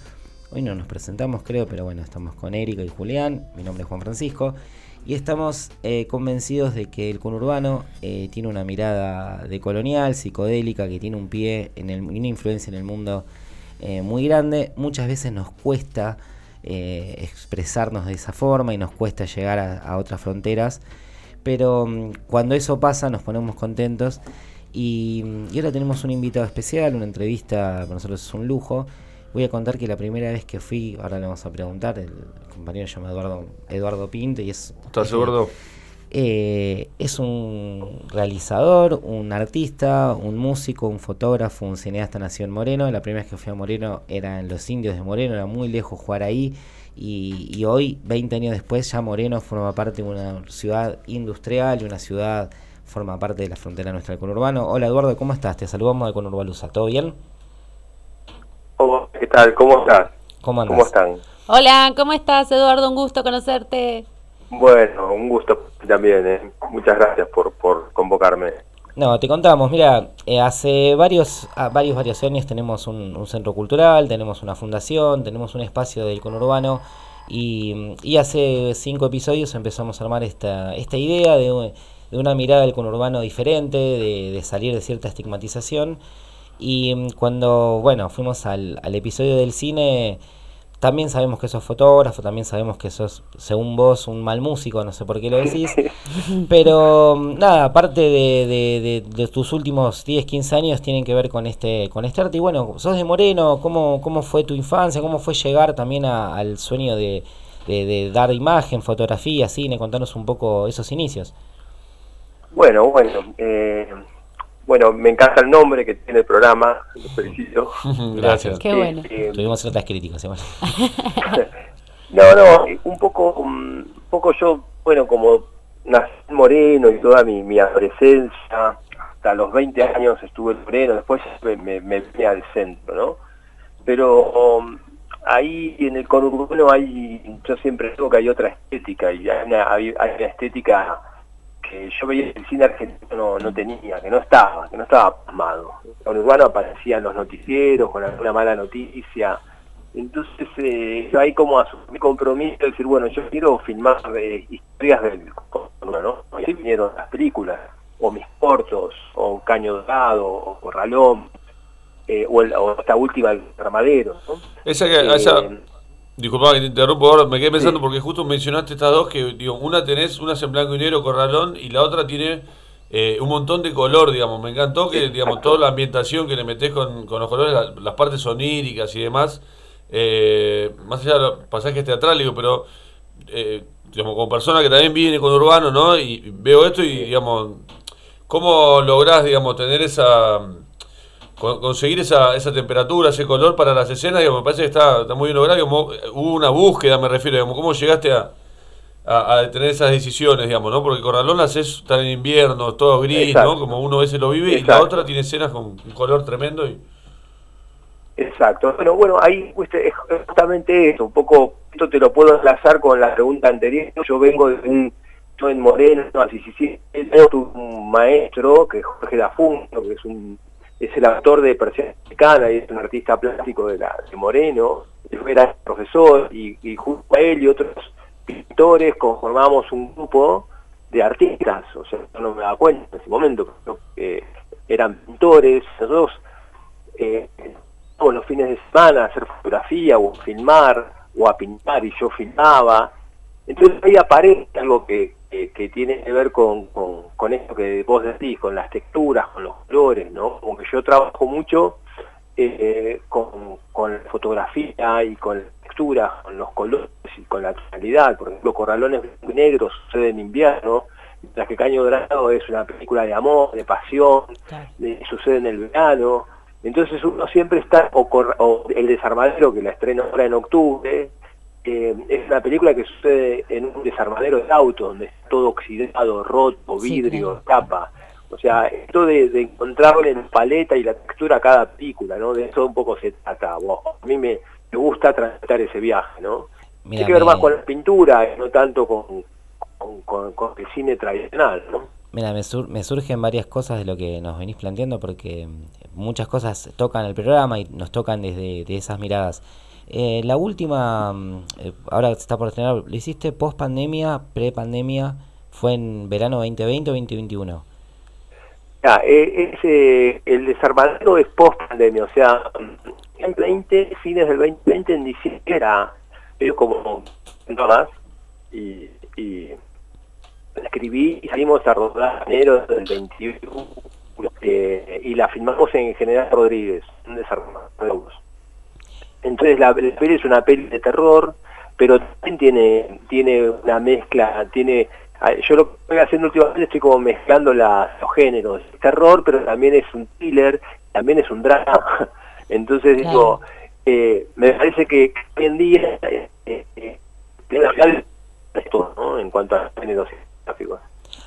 Hoy no nos presentamos, creo, pero bueno, estamos con Erika y Julián. Mi nombre es Juan Francisco. Y estamos eh, convencidos de que el conurbano eh, tiene una mirada decolonial, psicodélica, que tiene un pie en el, una influencia en el mundo eh, muy grande. Muchas veces nos cuesta eh, expresarnos de esa forma y nos cuesta llegar a, a otras fronteras. Pero mm, cuando eso pasa nos ponemos contentos. Y, mm, y ahora tenemos un invitado especial, una entrevista para nosotros es un lujo. Voy a contar que la primera vez que fui, ahora le vamos a preguntar, el compañero se llama Eduardo, Eduardo Pinto y es... ¿Estás gordo? Eh, es un realizador, un artista, un músico, un fotógrafo, un cineasta nació en Moreno. La primera vez que fui a Moreno era en los indios de Moreno, era muy lejos jugar ahí. Y, y hoy, 20 años después, ya Moreno forma parte de una ciudad industrial y una ciudad forma parte de la frontera nuestra del conurbano. Hola Eduardo, ¿cómo estás? Te saludamos de Conurbalusa. ¿Todo bien? Hola, ¿Qué tal? ¿Cómo estás? ¿Cómo andas? ¿Cómo están? Hola, ¿cómo estás, Eduardo? Un gusto conocerte. Bueno, un gusto también. ¿eh? Muchas gracias por, por convocarme. No, te contamos, mira, eh, hace varios, ah, varios, varios años tenemos un, centro cultural, tenemos una fundación, tenemos un espacio del conurbano y, y hace cinco episodios empezamos a armar esta, esta idea de, de una mirada del conurbano diferente, de, de salir de cierta estigmatización y mm, cuando, bueno, fuimos al, al episodio del cine, también sabemos que sos fotógrafo, también sabemos que sos, según vos, un mal músico, no sé por qué lo decís. Pero mm, nada, aparte de, de- de- de tus últimos 10, 15 años tienen que ver con este, con este arte. Y bueno, sos de Moreno, ¿cómo, cómo fue tu infancia? ¿Cómo fue llegar también a- al sueño de, de- de dar imagen, fotografía, cine? Contanos un poco esos inicios. Bueno, bueno. eh, bueno, me encanta el nombre que tiene el programa. Lo felicito. Gracias. Qué bueno. Eh, Tuvimos ciertas críticas. igual. no, no, un poco, un poco yo, bueno, como nací en Moreno y toda mi, mi adolescencia, hasta los 20 años estuve en Moreno, después me, me, me vine al centro, ¿no? Pero um, ahí en el conurbano hay, yo siempre digo que hay otra estética y hay una, hay, hay una estética que yo veía que el cine argentino no, no tenía, que no estaba, que no estaba plasmado. El conurbano aparecía en los noticieros con alguna mala noticia. Entonces eh, yo ahí como asumí mi compromiso de decir, bueno, yo quiero filmar eh, historias del conurbano, ¿no? Y así vinieron las películas, o mis cortos, o Caño Dorado, o Corralón, eh, o, el- o esta última, El Armadero, ¿no? Esa que, Eh, esa, disculpa que te interrumpo ahora, me quedé pensando Sí. porque justo mencionaste estas dos que, digo, una tenés, una es en blanco y negro, corralón, y la otra tiene eh, un montón de color, digamos. Me encantó que, digamos, toda la ambientación que le metés con, con los colores, la- las partes oníricas y demás, eh, más allá de los pasajes teatrales, digo, pero, eh, digamos, como persona que también viene con Urbano, ¿no? Y veo esto y, digamos, ¿cómo lográs, digamos, tener esa conseguir esa, esa temperatura, ese color para las escenas, digamos, me parece que está, está muy bien logrado. digamos, hubo una búsqueda, me refiero, digamos, ¿cómo llegaste a, a, a tener esas decisiones, digamos, ¿no? Porque Corralón las es estar en invierno, todo gris, Exacto. ¿no? Como uno a veces lo vive, y la otra tiene escenas con un color tremendo y... Exacto. Bueno, bueno, ahí viste, es justamente eso, un poco, esto te lo puedo enlazar con la pregunta anterior. Yo vengo de un, yo en Moreno, hace 17 años tuve un maestro, que es Jorge Dafunto, que es un es el autor de Persiana Mexicana y es un artista plástico de, la, de Moreno. Era profesor y, junto a él y otros pintores conformamos un grupo de artistas, o sea, yo no me daba cuenta en ese momento, pero, eh, eran pintores, nosotros eh, los fines de semana a hacer fotografía o a filmar o a pintar y yo filmaba. Entonces ahí aparece algo que, que, que tiene que ver con, con, con esto que vos decís, con las texturas, con los colores, ¿no? Como que yo trabajo mucho eh, con, con la fotografía y con las texturas, con los colores y con la tonalidad. Por ejemplo, Corralones Blanco y Negro sucede en invierno, mientras que Caño Dorado es una película de amor, de pasión, de- sucede en el verano. Entonces uno siempre está, o, o El Desarmadero, que la estreno ahora en octubre, eh, es una película que sucede en un desarmadero de auto, donde está todo oxidado, roto, Sí, vidrio, tapa. O sea, esto de, de encontrarle la paleta y la textura a cada película, ¿no? De eso un poco se trata. Bueno, a mí me, me gusta transitar ese viaje, ¿no? Tiene que ver más con la pintura no tanto con, con, con- con el cine tradicional, ¿no? Mira, me, sur- me surgen varias cosas de lo que nos venís planteando porque muchas cosas tocan el programa y nos tocan desde de esas miradas. Eh, la última, mm, eh, ahora está por estrenar, ¿lo hiciste post pandemia, pre pandemia? ¿Fue en verano 2020 o 2021? Ya, eh, es, eh, el desarmadero es post pandemia, o sea, en 20, fines del 2020, en diciembre era medio como más, y, y escribí y salimos a rodar en enero del 21, eh, y la filmamos en General Rodríguez, un desarmadero. Entonces la, la peli es una peli de terror, pero también tiene, tiene una mezcla, tiene ah, yo lo que estoy haciendo últimamente estoy como mezclando la- los géneros, terror, pero también es un thriller, también es un drama. Entonces Claro. digo, eh, me parece que hoy en día eh, eh, eh, la realidad es todo, ¿no? En cuanto a géneros gráficos.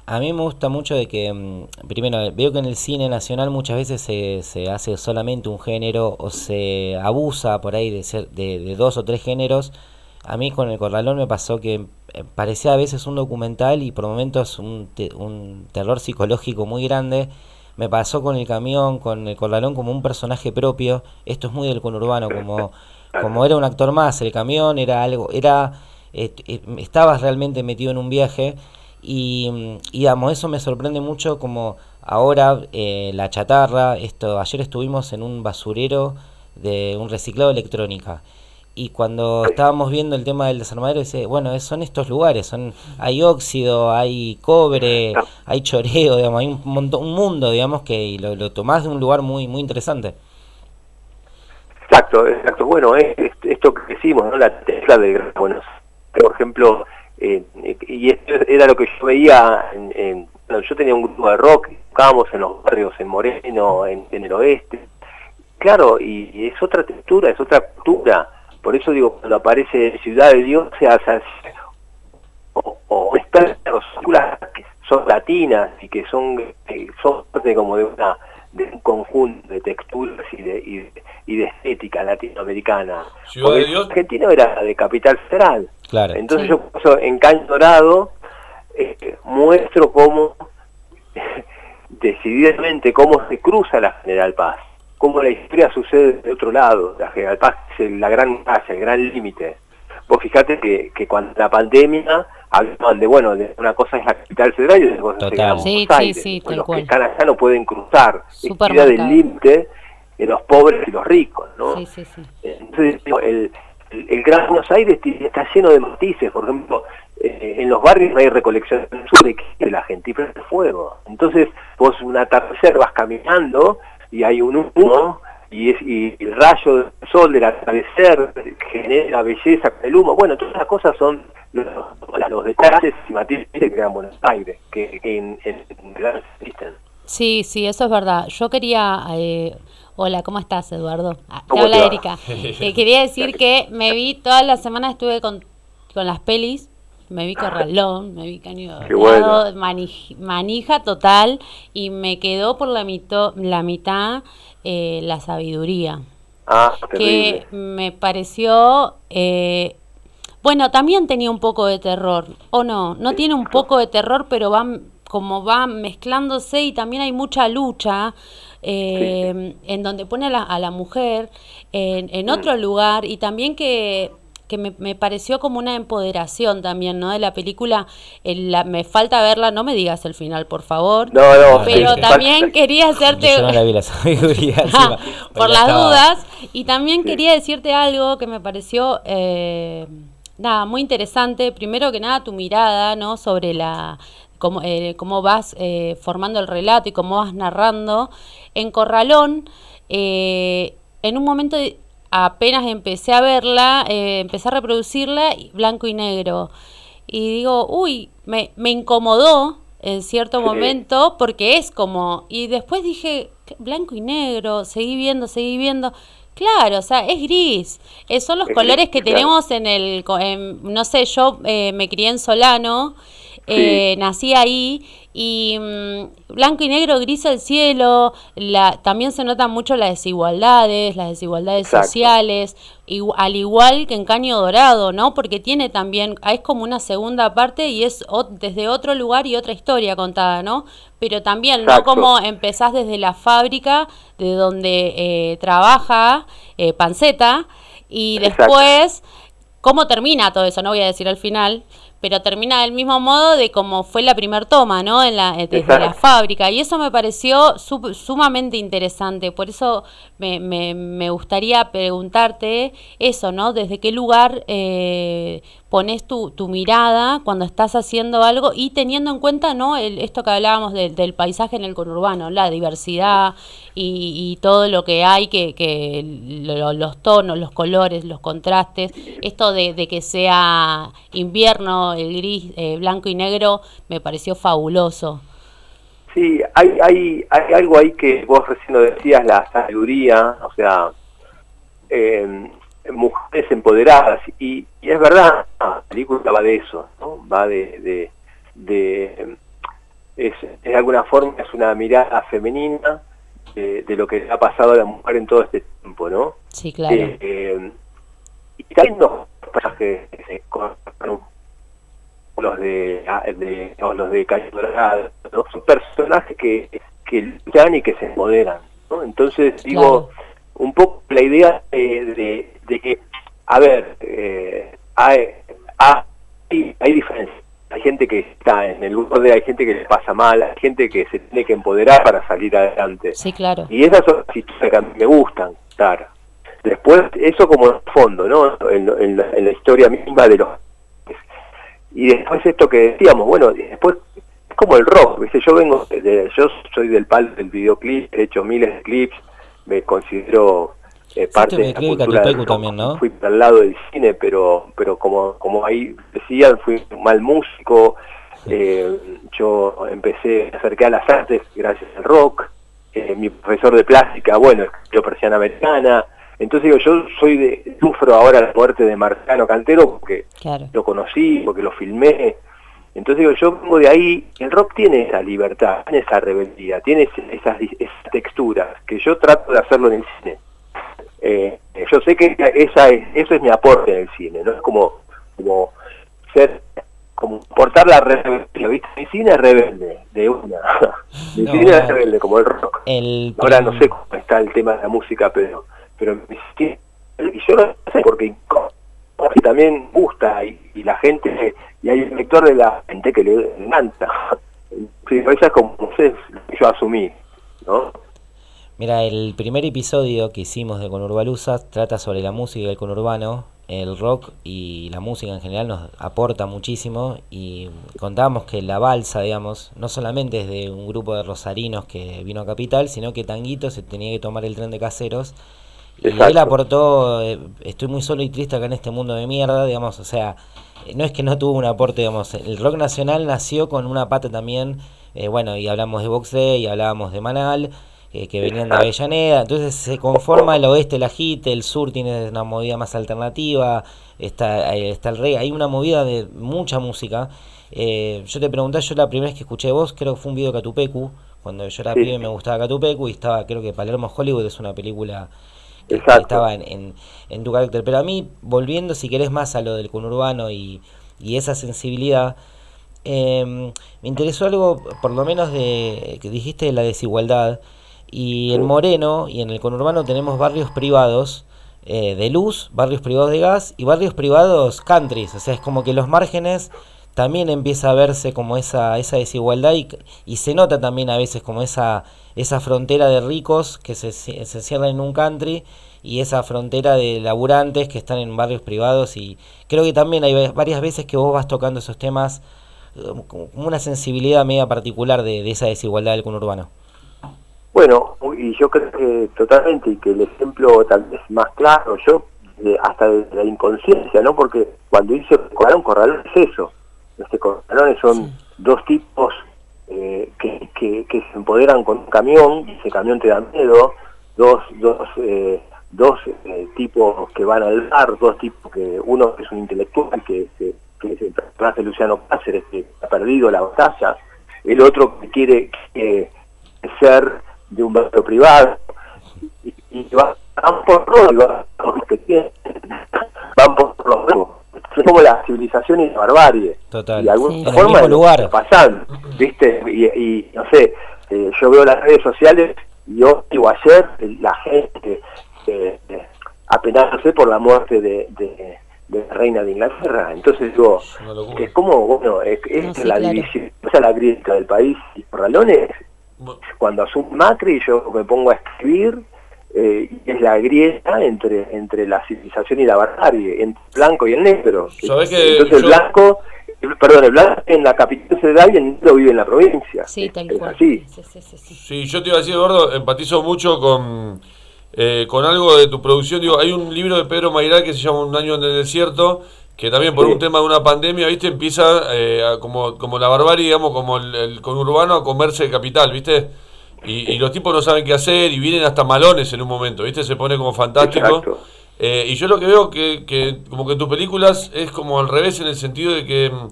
A mí me gusta mucho de que, mm, primero, veo que en el cine nacional muchas veces se, se hace solamente un género o se abusa por ahí de, ser, de, de dos o tres géneros. A mí con el Corralón me pasó que eh, parecía a veces un documental y por momentos un, un terror psicológico muy grande. Me pasó con el camión, con el Corralón como un personaje propio. Esto es muy del conurbano, como, como era un actor más. El camión era algo, era, eh, eh, estabas realmente metido en un viaje. Y, digamos, eso me sorprende mucho como ahora eh, la chatarra, esto, ayer estuvimos en un basurero de un reciclado de electrónica. Y cuando estábamos viendo el tema del desarmadero, dice, bueno, son estos lugares, son, hay óxido, hay cobre, hay choreo, digamos, hay un montón, un mundo, digamos, que lo, tomás de un lugar muy, muy interesante. Exacto, exacto. Bueno, es, es- esto que decimos, ¿no? La tecla del Gran Buenos. Por ejemplo, eh, y esto era lo que yo veía, en, en- bueno, yo tenía un grupo de rock, tocábamos en los barrios, en Moreno, en, en el oeste. Claro, y, es otra textura, es otra cultura. Por eso digo, cuando aparece Ciudad de Dios, se hace o, o están las que son latinas y que son, que son parte como de una de un conjunto de texturas y de, y de, y de estética latinoamericana. Ciudad de Porque Dios. argentino era de Capital Federal. Claro. Entonces Sí. yo por eso, en Caño Dorado eh, muestro cómo decididamente cómo se cruza la General Paz, cómo la historia sucede de otro lado. La General Paz es la gran calle, el gran límite. Vos fijate que, que cuando la pandemia hablaban de, bueno, de una cosa es la capital federal y otra cosa Total. es Buenos Sí, sí, Aires. sí, los cual. que están allá no pueden cruzar. Es Súper idea del límite de los pobres y los ricos, ¿no? Sí, sí, sí. Entonces, el, el, el Gran Buenos Aires está lleno de matices. Por ejemplo, eh, en los barrios no hay recolección de que la gente y prende fuego. Entonces, vos un atardecer vas caminando y hay un humo y, es, y el rayo del sol del atardecer genera belleza con el humo. Bueno, todas esas cosas son los, los detalles y matices que Gran Buenos Aires, que, que en, realidad existen. Sí, sí, eso es verdad. Yo quería... eh, hola, ¿cómo estás, Eduardo? Ah, Te ¿Cómo habla te va? Erika. Eh, quería decir que me vi toda la semana, estuve con, con las pelis. Me vi Corralón, me vi Caño bueno. manij- manija total y me quedó por la, mito- la mitad eh, la sabiduría Ah, que terrible. me pareció eh, bueno también tenía un poco de terror o no no tiene un poco de terror pero va como va mezclándose y también hay mucha lucha eh, en donde pone a la, a la mujer en, en otro lugar y también que que me, me pareció como una empoderación también, ¿no? De la película, El- la- me falta verla, no me digas el final, por favor. No, no, pero sí, también quería hacerte Yo no la vi la sabiduría. por las estaba- dudas. Y también quería decirte algo que me pareció, eh, nada, muy interesante. Primero que nada, tu mirada, ¿no? Sobre la cómo, eh, cómo vas eh, formando el relato y cómo vas narrando. En Corralón, eh, en un momento apenas empecé a verla, eh, empecé a reproducirla blanco y negro. Y digo, uy, me, me incomodó en cierto Sí. momento porque es como... Y después dije, "¿Qué? blanco y negro, seguí viendo, seguí viendo. Claro, o sea, es gris. Eh, son los Es colores gris, que claro. tenemos en el... co- en- no sé, yo eh, me crié en Solano, eh, nací ahí Y mm, blanco y negro, gris el cielo, la, también se notan mucho las desigualdades, las desigualdades Exacto. sociales, al igual que en Caño Dorado, ¿no? Porque tiene también, es como una segunda parte y es desde otro lugar y otra historia contada, ¿no? Pero también, ¿no? Como empezás desde la fábrica de donde eh, trabaja eh, Panceta y Exacto. después cómo termina todo eso, no voy a decir al final, pero termina del mismo modo de cómo fue la primer toma, ¿no? En la, desde Exacto. la fábrica. Y eso me pareció sumamente interesante. Por eso me, me, me gustaría preguntarte eso, ¿no? ¿Desde qué lugar eh, pones tu, tu mirada cuando estás haciendo algo y teniendo en cuenta, ¿no? El, esto que hablábamos del- del paisaje en el conurbano, la diversidad y, y todo lo que hay, que, que lo- los tonos, los colores, los contrastes, esto de, de que sea invierno, el gris, eh, blanco y negro, me pareció fabuloso. Sí, hay, hay, hay algo ahí que vos recién lo decías, la sabiduría, o sea, eh, mujeres empoderadas, y, y es verdad, la película va de eso, ¿no? va de, de, de- es, de alguna forma es una mirada femenina de, de lo que ha pasado a la mujer en todo este tiempo, ¿no? Sí, claro. Eh, eh, y también los personajes que se cortan, los de, ah, de o los de Calle Dorada, ¿no? son personajes que, que luchan y que se empoderan, ¿no? Entonces digo, Claro. Un poco la idea de, de, de que, a ver, eh, hay, hay, hay diferencias. Hay gente que está en el borde, hay gente que le pasa mal, hay gente que se tiene que empoderar para salir adelante. Sí, claro. Y esas son las historias que a mí me gustan contar. Después, eso como fondo, ¿no? En, en la, en la historia misma de los... Y después esto que decíamos, bueno, después es como el rock, ¿viste? Yo vengo, de, yo soy del palo del videoclip, he hecho miles de clips, me considero eh, parte de la cultura del rock. también, ¿no? Fui al lado del cine, pero pero como como ahí decían, fui un mal músico, eh, yo empecé, me acerqué a las artes gracias al rock, eh, mi profesor de plástica, bueno, escribió persiana americana, entonces digo, yo soy de, sufro ahora la muerte de Marciano Cantero porque Claro. lo conocí, porque lo filmé, entonces digo, yo vengo de ahí, el rock tiene esa libertad, tiene esa rebeldía, tiene esas, esas texturas, que yo trato de hacerlo en el cine. Eh, yo sé que esa es, eso es mi aporte en el cine, no es como, como ser, como portar la rebeldía, ¿viste? Mi cine es rebelde, de una. mi No, cine es rebelde, como el rock. El Ahora no sé cómo está el tema de la música, pero pero mi cine- y yo no sé porque también gusta y, y la gente y hay un lector de la gente que le encanta. Esa es como sé, yo asumí, ¿no? Mira, el primer episodio que hicimos de Conurbalusa trata sobre la música del conurbano. El rock y la música en general nos aporta muchísimo y contábamos que la balsa, digamos, no solamente es de un grupo de rosarinos que vino a Capital, sino que Tanguito se tenía que tomar el tren de caseros y él aportó, eh, estoy muy solo y triste acá en este mundo de mierda, digamos, o sea, eh, no es que no tuvo un aporte, digamos, el rock nacional nació con una pata también, eh, bueno, y hablamos de Box Day, y hablábamos de Manal, eh, que venían de. Avellaneda, entonces se conforma el oeste, la hit, el sur tiene una movida más alternativa, está, está el rey, hay una movida de mucha música. Eh, yo te pregunté, yo la primera vez que escuché vos, creo que fue un video de Catupecu, cuando yo era Sí. pibe me gustaba Catupecu y estaba, creo que Palermo Hollywood es una película que estaba en, en, en tu carácter. Pero a mí, volviendo si querés más a lo del conurbano y, y esa sensibilidad, eh, me interesó algo, por lo menos, de que dijiste de la desigualdad. Y en. Moreno y en el conurbano tenemos barrios privados eh, de luz, barrios privados de gas y barrios privados countries. O sea, es como que los márgenes también empieza a verse como esa, esa desigualdad y, y se nota también a veces como esa, esa frontera de ricos que se, se cierra en un country y esa frontera de laburantes que están en barrios privados y creo que también hay va- varias veces que vos vas tocando esos temas eh, como una sensibilidad media particular de, de esa desigualdad del conurbano. Bueno, y yo creo que totalmente, y que el ejemplo tal vez más claro, yo hasta de la inconsciencia, ¿no? Porque cuando dice corralón, corralón es eso. Corralones son dos tipos eh, que, que, que se empoderan con un camión, ese camión te da miedo, dos, dos, eh, dos eh, tipos que van al bar, dos tipos que, uno que es un intelectual, que, se- que de Luciano Cáceres, que ha perdido la batalla, el otro que quiere ser de un barrio privado. Y, y va- van por todo, van por van los. Es como la civilización y la barbarie. Total. Y de alguna Sí. En el forma que lugar. pasando, ¿viste? Y, y, no sé, eh, yo veo las redes sociales y hoy o ayer la gente eh, eh, apenándose por la muerte de, de, de la reina de Inglaterra. Entonces digo, Es como, bueno, es, es No, sí, la claro. división, o sea, la grieta del país y Corralones, cuando asume Macri yo me pongo a escribir eh, y es la grieta entre entre la civilización y la barbarie, entre el blanco y el negro. ¿Sabés que Entonces el blanco, el- perdón, el blanco en la capital federal y el negro vive en la provincia. Sí, tal es cual. así. Sí, sí, sí, sí. Sí, yo te iba a decir, Eduardo, empatizo mucho con, eh, con algo de tu producción. Digo, hay un libro de Pedro Mayral que se llama Un año en el desierto, que también por Sí. un tema de una pandemia, ¿viste? Empieza eh, a- como, como la barbarie, digamos, como el, el conurbano a comerse el capital, ¿viste? Y, y los tipos no saben qué hacer y vienen hasta malones en un momento, ¿viste? Se pone como fantástico. Eh, y yo lo que veo que, que como que en tus películas es como al revés en el sentido de que mm,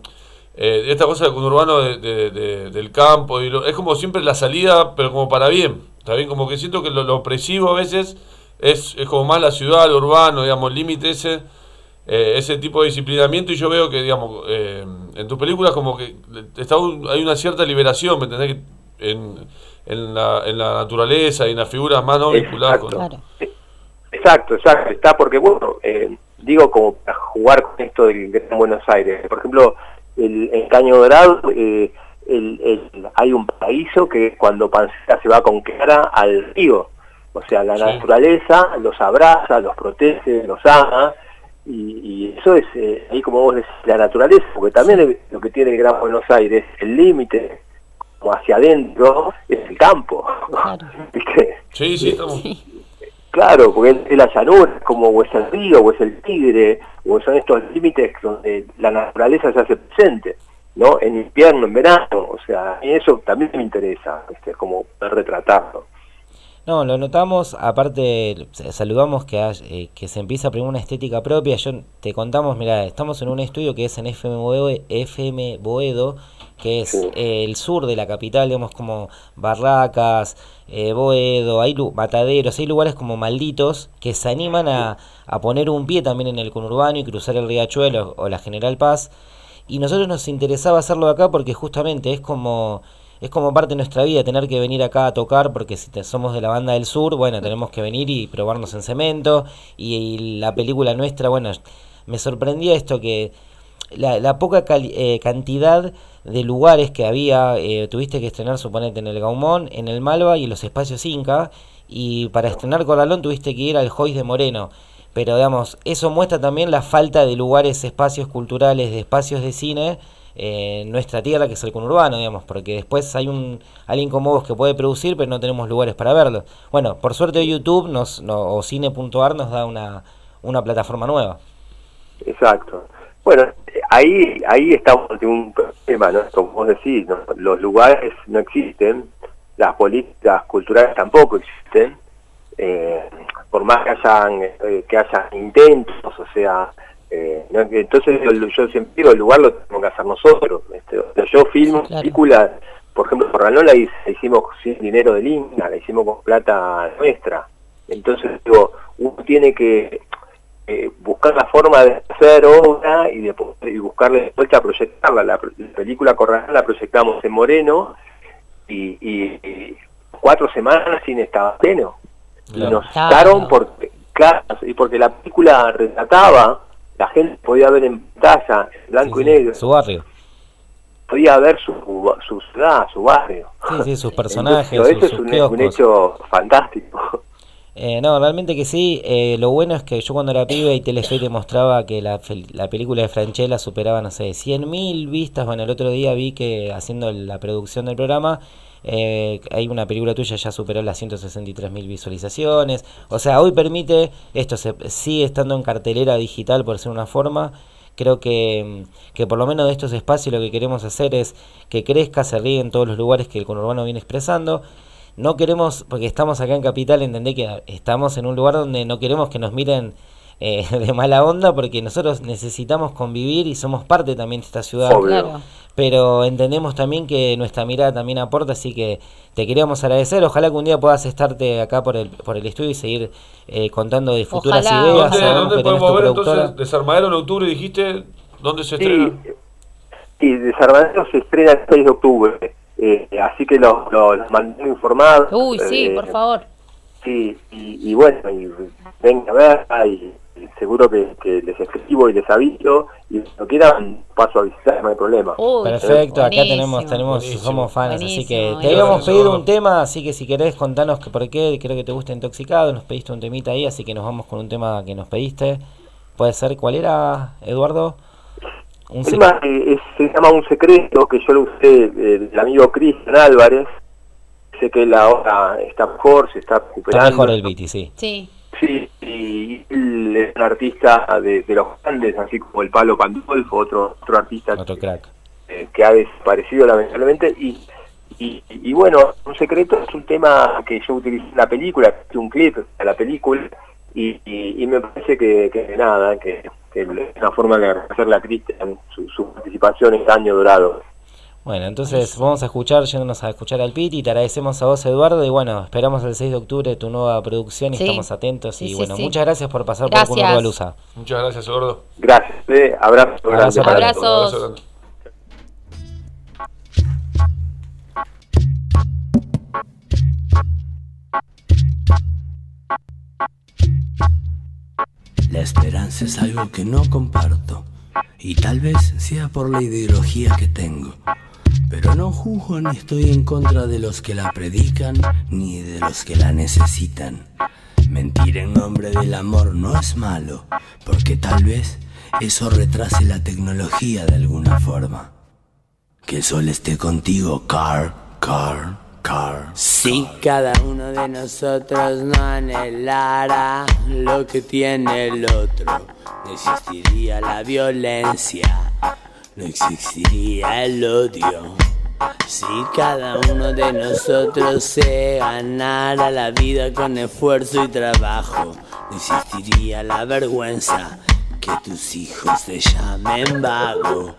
eh, esta cosa del conurbano de, de- de- del campo y lo- es como siempre la salida, pero como para bien. Está bien, como que siento que lo, lo opresivo a veces es, es como más la ciudad, lo urbano, digamos, el límite ese, eh, ese tipo de disciplinamiento y yo veo que, digamos, eh, en tus películas como que está un- hay una cierta liberación, ¿me entendés? Que en, en, la, en la naturaleza y en las figuras más no vinculadas con... Claro. Exacto, exacto, está porque, bueno, eh, digo como para jugar con esto del Gran Buenos Aires. Por ejemplo, el, el Caño Dorado, eh, el- el- hay un paraíso que cuando Panceta se va con Clara al río, o sea, la Sí. naturaleza los abraza, los protege, los ama, y, y eso es, eh, ahí como vos decís, la naturaleza, porque también lo que tiene el Gran Buenos Aires, el límite, como hacia adentro, es el campo. Claro. ¿Viste? Sí, sí, estamos... Claro, porque es, la llanura, como o es el río, o es el tigre, o son estos límites donde la naturaleza se hace presente, ¿no? En invierno, en verano, o sea, a mí eso también me interesa, este, como retratarlo. No, lo notamos, aparte saludamos que, hay- eh, que se empieza a primar una estética propia. Yo te contamos, mira, estamos en un estudio que es en FM Boedo, FM Boedo que es eh, el sur de la capital, digamos como Barracas, eh, Boedo, hay mataderos, hay lugares como malditos que se animan a, a poner un pie también en el conurbano y cruzar el riachuelo o la General Paz. Y nosotros nos interesaba hacerlo acá porque justamente es como es como parte de nuestra vida tener que venir acá a tocar porque si te- somos de la banda del sur, bueno, tenemos que venir y probarnos en cemento. Y, y la película nuestra, bueno, me sorprendía esto que la, la poca cali- eh, cantidad de lugares que había, eh, tuviste que estrenar, suponete, en el Gaumón, en el Malva y en los espacios Inca, y para estrenar Corralón tuviste que ir al Joyce de Moreno. Pero, digamos, eso muestra también la falta de lugares, espacios culturales, de espacios de cine eh, en nuestra tierra, que es el conurbano, digamos, porque después hay un alguien como vos que puede producir, pero no tenemos lugares para verlo. Bueno, por suerte YouTube nos, no- o cine.ar nos da una, una plataforma nueva. Exacto. Bueno, ahí ahí estamos ante un problema, ¿no? Como vos decís, los lugares no existen, las políticas culturales tampoco existen, eh, por más que hayan, eh, que hayan intentos, o sea, eh, no- entonces yo, siempre digo, el lugar lo tenemos que hacer nosotros. Este, o sea, yo filmo Claro. películas, por ejemplo, por la hicimos sin dinero del INCA, la hicimos con plata nuestra. Entonces, digo, uno tiene que eh, buscar la forma de hacer obra y de y buscarle de vuelta a proyectarla. La, la película Corralón la proyectamos en Moreno y, y- y cuatro semanas sin estaba pleno. Y nos Claro. porque, claro, y porque la película retrataba, la gente podía ver en pantalla, blanco Sí, y negro, Su barrio. podía ver su, su ciudad, su barrio. Sí, sí, sus personajes, Entonces, sus, eso es un, hecho fantástico. Eh, no, realmente que sí. Eh, lo bueno es que yo cuando era pibe y Telefe te mostraba que la, la película de Franchella superaba, no sé, 100.000 vistas. Bueno, el otro día vi que haciendo la producción del programa, eh, hay una película tuya ya superó las 163.000 visualizaciones. O sea, hoy permite, esto se, sigue estando en cartelera digital por ser una forma. Creo que, que por lo menos de estos espacios lo que queremos hacer es que crezca, se ríe en todos los lugares que el conurbano viene expresando. No queremos, porque estamos acá en Capital, entendé que estamos en un lugar donde no queremos que nos miren eh, de mala onda porque nosotros necesitamos convivir y somos parte también de esta ciudad. Obvio. Claro. Pero entendemos también que nuestra mirada también aporta, así que te queríamos agradecer. Ojalá que un día puedas estarte acá por el, por el estudio y seguir eh, contando de futuras Ojalá. ideas. ¿Dónde, dónde que tenés podemos tu ver productora. entonces Desarmadero en octubre, dijiste? ¿Dónde se estrena? Sí, y Desarmadero se estrena el 6 de octubre, eh, así que los, los, los mantengo informados. Uy, sí, eh, por favor. Sí, y, y bueno, y venga a ver, y seguro que, que les escribo y les aviso, y si lo quieran, paso a visitar, no hay problema. Uy, Perfecto, acá tenemos, tenemos, Buenísimo. somos fans, así que te habíamos pedido un tema, así que si querés contanos que por qué, creo que te gusta Intoxicado, nos pediste un temita ahí, así que nos vamos con un tema que nos pediste. Puede ser, ¿cuál era, Eduardo? Un El tema eh, es- se llama Un Secreto, que yo lo usé eh, del amigo Cristian Álvarez, sé que él ahora está mejor, se está Está recuperando. mejor el sí. Sí. Sí, y él es un artista de, de los grandes, así como el Palo Pandolfo, otro, otro artista Otro crack. eh, que ha desaparecido lamentablemente. Y, y, y bueno, Un Secreto es un tema que yo utilicé en la película, un clip de la película, y, y, y me parece que, que nada, que, que es una forma de agradecerle a Cristian su, su participación en este año dorado. Bueno, entonces vamos a escuchar, yéndonos a escuchar al Piti, te agradecemos a vos Eduardo y bueno, esperamos el 6 de octubre tu nueva producción y Sí. estamos atentos Sí, y sí, bueno, sí. muchas gracias por pasar Gracias. por Curva Lusa. Muchas gracias, Eduardo. Gracias, eh, abrazo, Abrazo grande. Abrazos. grande. La esperanza es algo que no comparto y tal vez sea por la ideología que tengo. Pero no juzgo ni estoy en contra de los que la predican ni de los que la necesitan. Mentir en nombre del amor no es malo, porque tal vez eso retrase la tecnología de alguna forma. Que el sol esté contigo, Car, Car, Car. Si cada uno de nosotros no anhelara lo que tiene el otro, no existiría la violencia, no existiría el odio. Si cada uno de nosotros se ganara la vida con esfuerzo y trabajo, no existiría la vergüenza que tus hijos te llamen vago.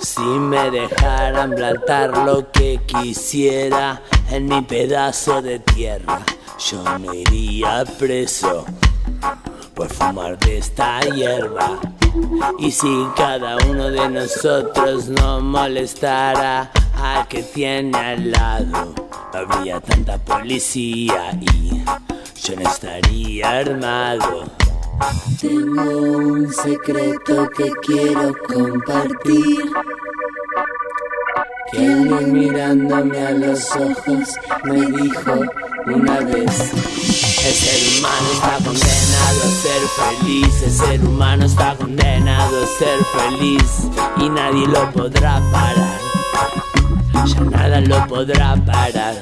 Si me dejaran plantar lo que quisiera en mi pedazo de tierra, yo no iría preso por fumar de esta hierba. Y si cada uno de nosotros no molestara al que tiene al lado, habría tanta policía y yo no estaría armado. Tengo un secreto que quiero compartir. Que alguien mirándome a los ojos me dijo una vez. El ser humano está condenado a ser feliz. El ser humano está condenado a ser feliz. Y nadie lo podrá parar. Ya nada lo podrá parar.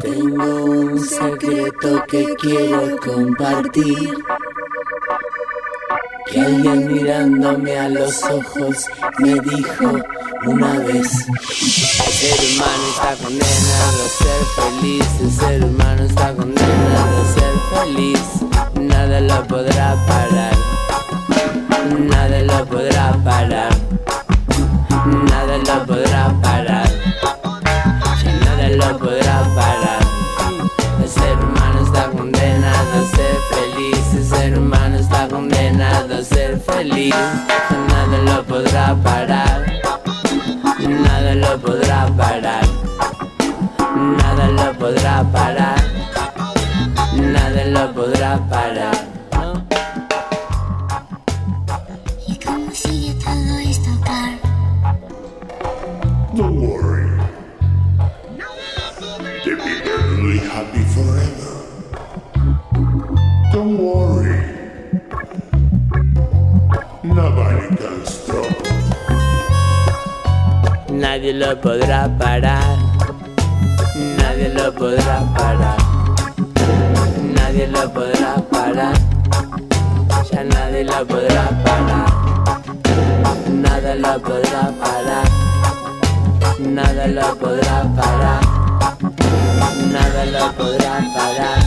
Tengo un secreto que quiero compartir. Que alguien mirándome a los ojos me dijo una vez. El ser humano está condenado a ser feliz. El ser humano está condenado a ser feliz. Nada lo podrá parar. Nada lo podrá parar. Nada lo podrá parar. Ya nada lo podrá parar. El ser humano está condenado a ser feliz. El ser humano está condenado a ser feliz. Nada lo podrá parar. Nada lo podrá parar. Nada lo podrá parar. Nada lo podrá parar. Nadie lo podrá parar. Nadie lo podrá parar. Nadie lo podrá parar. Ya nadie lo podrá parar. Nada lo podrá parar. Nada lo podrá parar. Nada lo podrá parar.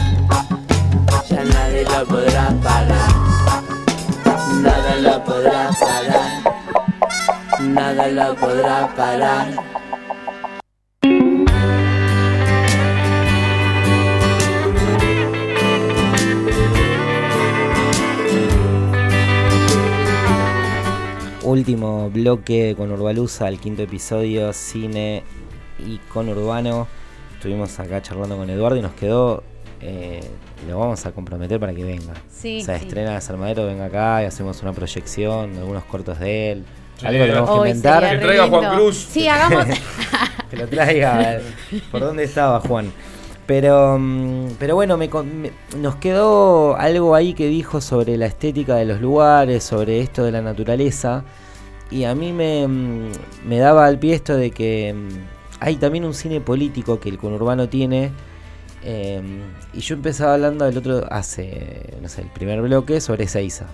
Ya nadie lo podrá parar. podrá parar, nada la podrá parar. Último bloque con Urbalusa, el quinto episodio, cine y con Urbano. Estuvimos acá charlando con Eduardo y nos quedó. eh, lo vamos a comprometer para que venga. Sí, o sea, sí. estrena Desarmadero, venga acá y hacemos una proyección, algunos cortos de él. Algo tenemos que inventar. Que traiga Juan. Cruz. Sí, hagamos. Que lo traiga. ¿Por dónde estaba Juan? Pero, mm, pero bueno, me con- me- nos quedó algo ahí que dijo sobre la estética de los lugares, sobre esto de la naturaleza. Y a mí me, mm, me daba al pie esto de que mm, hay también un cine político que el conurbano tiene. eh, y yo empezaba hablando del otro, hace, no sé, el primer bloque sobre Seiza.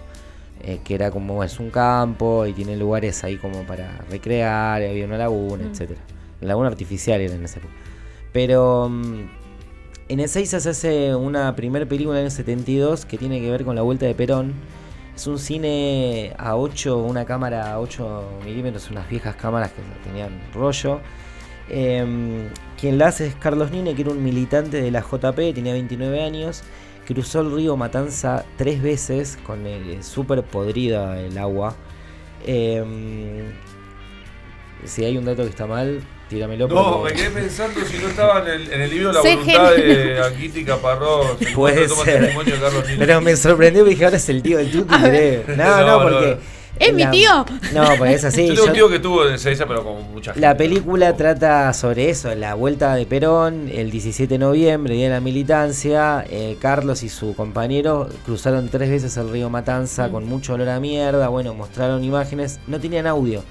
Eh, que era como, es un campo y tiene lugares ahí como para recrear, y había una laguna, Mm. etcétera Laguna artificial era en esa época. Pero mm, en Ezeiza se hace una primera película en el 72 que tiene que ver con la vuelta de Perón. Es un cine a 8, una cámara a 8 milímetros, unas viejas cámaras que tenían rollo. Em, quien la hace es Carlos Nine, que era un militante de la JP, tenía 29 años. Cruzó el río Matanza tres veces con el súper podrida el agua. Em, si hay un dato que está mal, tíramelo. No, porque- me quedé pensando si no estaba en el, en el libro La Sé voluntad genial. de Anguiti Caparrós. Puede ser. Pero me sorprendió porque dije, ahora es el tío del Tuti. A ver. creo. No, no, No, no, porque. no. ¿Es mi tío? No, pues es así. Yo tengo yo- un tío que estuvo en pero con mucha gente. La película trata sobre eso, la vuelta de Perón, el 17 de noviembre, día de la militancia. eh, Carlos y su compañero cruzaron tres veces el río Matanza Mm. con mucho olor a mierda. Bueno, mostraron imágenes, no tenían audio.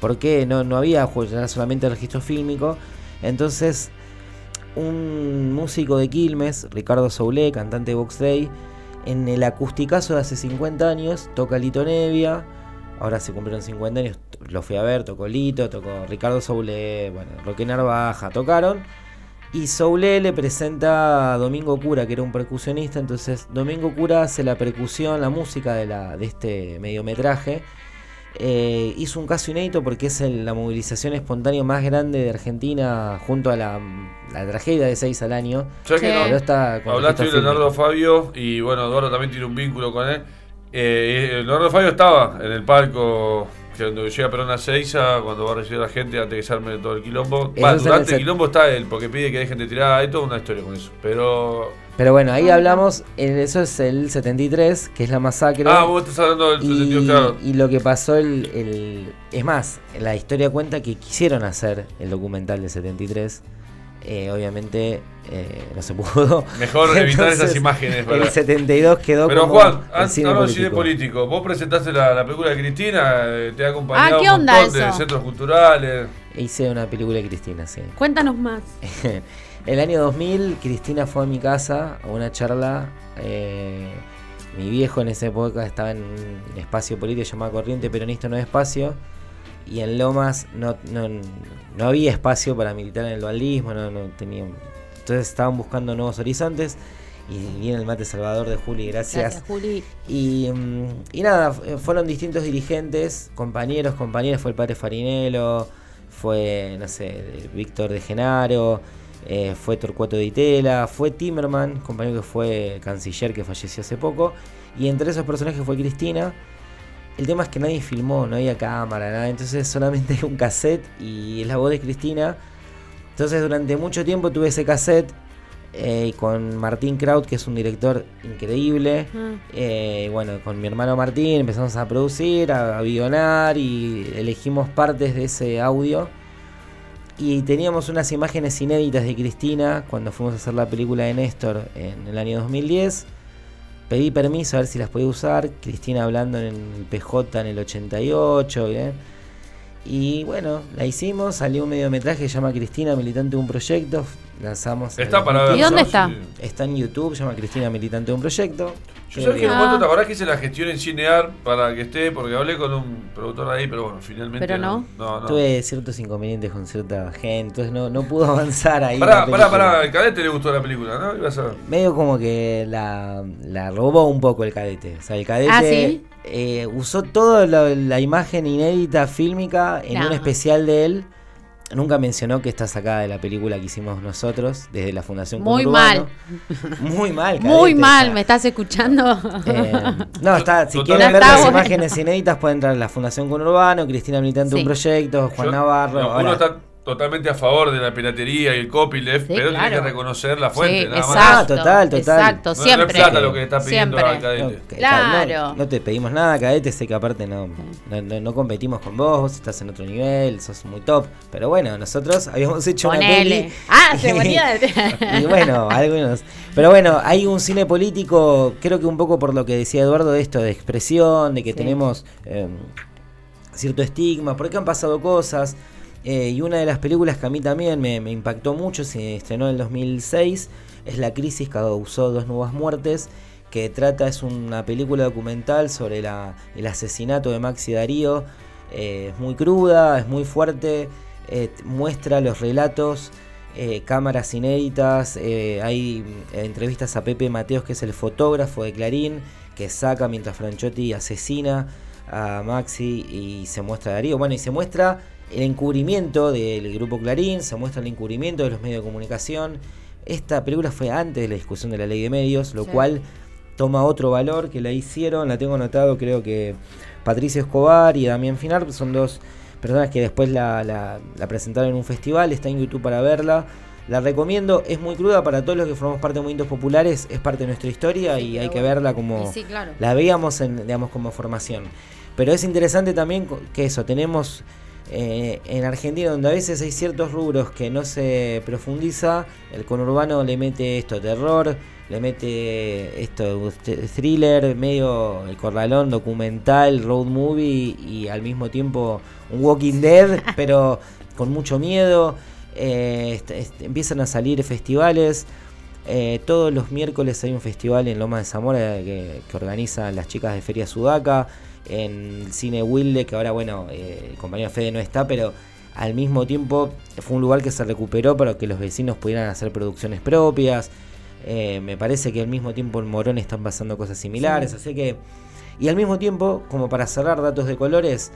¿Por qué? No, no había era solamente registro fílmico. Entonces, un músico de Quilmes, Ricardo Soulé, cantante de Box Day, en el acusticazo de hace 50 años, toca Lito Nevia. Ahora se cumplieron 50 años, lo fui a ver, tocó Lito, tocó Ricardo Soulé, bueno, Roque Narvaja, tocaron. Y Soulé le presenta a Domingo Cura, que era un percusionista. Entonces, Domingo Cura hace la percusión, la música de, la, de este mediometraje. Eh, hizo un caso inédito porque es el- la movilización espontánea más grande de Argentina junto a la, la tragedia de 6 al año. ¿Sabes que Sí. Hablaste de Leonardo. Fabio y bueno, Eduardo también tiene un vínculo con él. Eh, Leonardo Fabio estaba en el palco cuando llega Perón a Seiza, cuando va a recibir a la gente antes que se arme todo el quilombo. Va, durante el quilombo está él, porque pide que dejen de tirar, hay toda una historia con eso. Pero. Pero bueno, ahí hablamos, en eso es el 73, que es la masacre. Ah, vos estás hablando del y, 72, claro. y lo que pasó, el, el- es más, la historia cuenta que quisieron hacer el documental del 73. eh, obviamente eh, no se pudo. Mejor evitar esas imágenes. El ¿verdad? 72 quedó Pero como Juan, el antes hablando de cine político. político, vos presentaste la, la película de Cristina, eh, te ha acompañado Ah, ¿qué un onda montón de centros culturales. Hice una película de Cristina, sí. Cuéntanos más. El año 2000, Cristina fue a mi casa a una charla. eh, mi viejo en esa época estaba en un espacio político llamado Corriente Peronista No Espacio. Y en Lomas no, no, no había espacio para militar en el dualismo, no, no tenían. Entonces estaban buscando nuevos horizontes. Y viene el mate Salvador de Juli, gracias. Gracias, Juli. Y, mm, y nada, fu- fueron distintos dirigentes, compañeros, compañeras, fue el padre Farinello, fue, no sé, Víctor de Genaro, eh, fue Torcuato de Itela, fue Timerman, compañero que fue canciller que falleció hace poco, y entre esos personajes fue Cristina. El tema es que nadie filmó, no había cámara, nada, entonces solamente hay un cassette y es la voz de Cristina. Entonces durante mucho tiempo tuve ese cassette eh, con Martín Kraut, que es un director increíble. Eh, bueno, con mi hermano Martín empezamos a producir, a, a guionar y elegimos partes de ese audio. Y teníamos unas imágenes inéditas de Cristina cuando fuimos a hacer la película de Néstor en el año 2010. Pedí permiso a ver si las podía usar. Cristina hablando en el PJ en el 88. ¿bien? Y bueno, la hicimos. Salió un mediometraje que se llama Cristina, militante de un proyecto. Lanzamos. Está para ver. ¿Y dónde está? Está en YouTube, se llama Cristina Militante de un Proyecto. Yo sé que en un Ah. momento te acordás que hice la gestión en Cinear para que esté, porque hablé con un productor ahí, pero bueno, finalmente. Pero no. No, no. Tuve ciertos inconvenientes con cierta gente, entonces no, no pudo avanzar ahí. Pará, pará, pará, al cadete le gustó la película, ¿no? Ibas a ver. Medio como que la, la robó un poco el cadete. O sea, el cadete Ah, ¿sí? eh, usó toda la, la imagen inédita fílmica en No. un especial de él. Nunca mencionó que está sacada de la película que hicimos nosotros, desde la Fundación Muy Conurbano. Muy mal, Muy cadete, o mal, ¿me estás escuchando? Eh, no, está, si Total- quieren ver las bueno. imágenes inéditas pueden entrar a la Fundación Conurbano, Cristina Militante Sí. un proyecto, Juan Yo- Navarro. no, uno está totalmente a favor de la piratería y el copyleft, Sí, pero tiene claro. que reconocer la fuente, Sí, nada más. Ah, exacto. total, total. Exacto, No- no siempre. es plata lo que está pidiendo Siempre. al cadete. No, que- Claro. No, no te pedimos nada, cadete, sé que aparte no, no, no- no competimos con vos, vos estás en otro nivel, sos muy top. Pero bueno, nosotros habíamos hecho una peli. Ah, se ponía de- y bueno, algunos. Pero bueno, hay un cine político, creo que un poco por lo que decía Eduardo, de esto de expresión, de que Sí. tenemos eh, cierto estigma, porque han pasado cosas. Eh, y una de las películas que a mí también me, impactó mucho, se estrenó en el 2006, es La crisis que causó dos nuevas muertes, que trata, es una película documental sobre la- el asesinato de Maxi Darío. eh, es muy cruda, es muy fuerte, eh, muestra los relatos, cámaras inéditas, hay mm, entrevistas a Pepe Mateos, que es el fotógrafo de Clarín, que saca mientras Franchotti asesina a Maxi y se muestra a Darío. Bueno, y se muestra el encubrimiento del grupo Clarín, se muestra el encubrimiento de los medios de comunicación. Esta película fue antes de la discusión de la ley de medios, lo Sí. cual toma otro valor que la hicieron, la tengo anotado, creo que Patricio Escobar y Damián Finar son dos personas que después la, la- la presentaron en un festival, está en YouTube para verla. La recomiendo, es muy cruda para todos los que formamos parte de movimientos populares, es parte de nuestra historia Sí, y hay que verla como Y sí, claro. la veíamos en, digamos, como formación. Pero es interesante también que eso, tenemos eh, en Argentina donde a veces hay ciertos rubros que no se profundiza, el conurbano le mete esto, terror, le mete esto, th- thriller, medio el corralón, documental, road movie y al mismo tiempo un Walking Dead, pero con mucho miedo. Eh, empiezan a salir festivales. Eh, todos los miércoles hay un festival en Loma de Zamora que, que organizan las chicas de Feria Sudaca. En el Cine Wilde, que ahora, bueno, eh, el compañero Fede no está, pero al mismo tiempo fue un lugar que se recuperó para que los vecinos pudieran hacer producciones propias. Eh, me parece que al mismo tiempo en Morón están pasando cosas similares, Sí. así que... Y al mismo tiempo, como para cerrar datos de colores,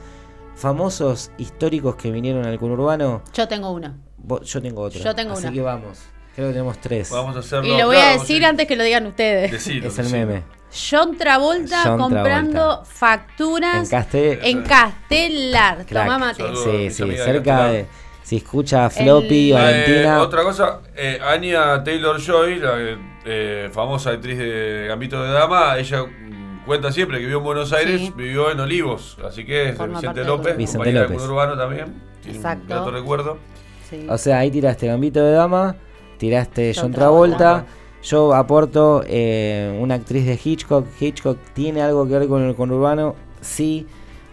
famosos históricos que vinieron al conurbano, Yo tengo uno. Vos- yo tengo otro. Yo tengo así que vamos. Creo que tenemos tres. Vamos a hacerlo. Y lo voy claro, a decir a- antes que lo digan ustedes. Decilo, es el decilo. meme. John Travolta John comprando Travolta. facturas En Castel. en Castelar. Crack. Tomá mate. Saludos. Sí, sí, cerca de. Si escucha Floppy, El- Valentina. Eh, otra cosa, eh, Anya Taylor Joy, la eh, famosa actriz de Gambito de Dama, ella mm, cuenta siempre que vivió en Buenos Aires, Sí. vivió en Olivos, así que es de Vicente López. Vicente López. Urbano también, tiene Exacto. un grato recuerdo. Sí. O sea, ahí tiraste Gambito de Dama, tiraste John John Travolta. Travolta. Yo aporto eh, una actriz de Hitchcock. Hitchcock tiene algo que ver con el conurbano. Sí,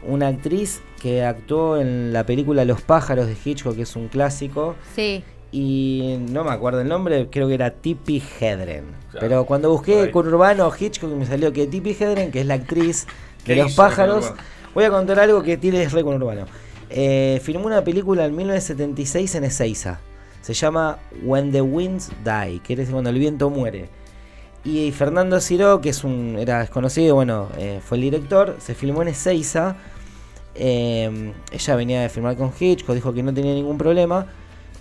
una actriz que actuó en la película Los pájaros de Hitchcock, que es un clásico. Sí. Y no me acuerdo el nombre, creo que era Tippi Hedren. Claro. Pero cuando busqué conurbano Hitchcock me salió que Tippi Hedren, que es la actriz de ¿Qué Los pájaros. Voy a contar algo que tiene re conurbano. Eh, filmó una película en 1976 en Ezeiza. Se llama When the Winds Die, que es cuando el viento muere. Y Fernando Ciro, que es un era desconocido, bueno, eh, fue el director, se filmó en Ezeiza. Eh, ella venía de filmar con Hitchcock, dijo que no tenía ningún problema.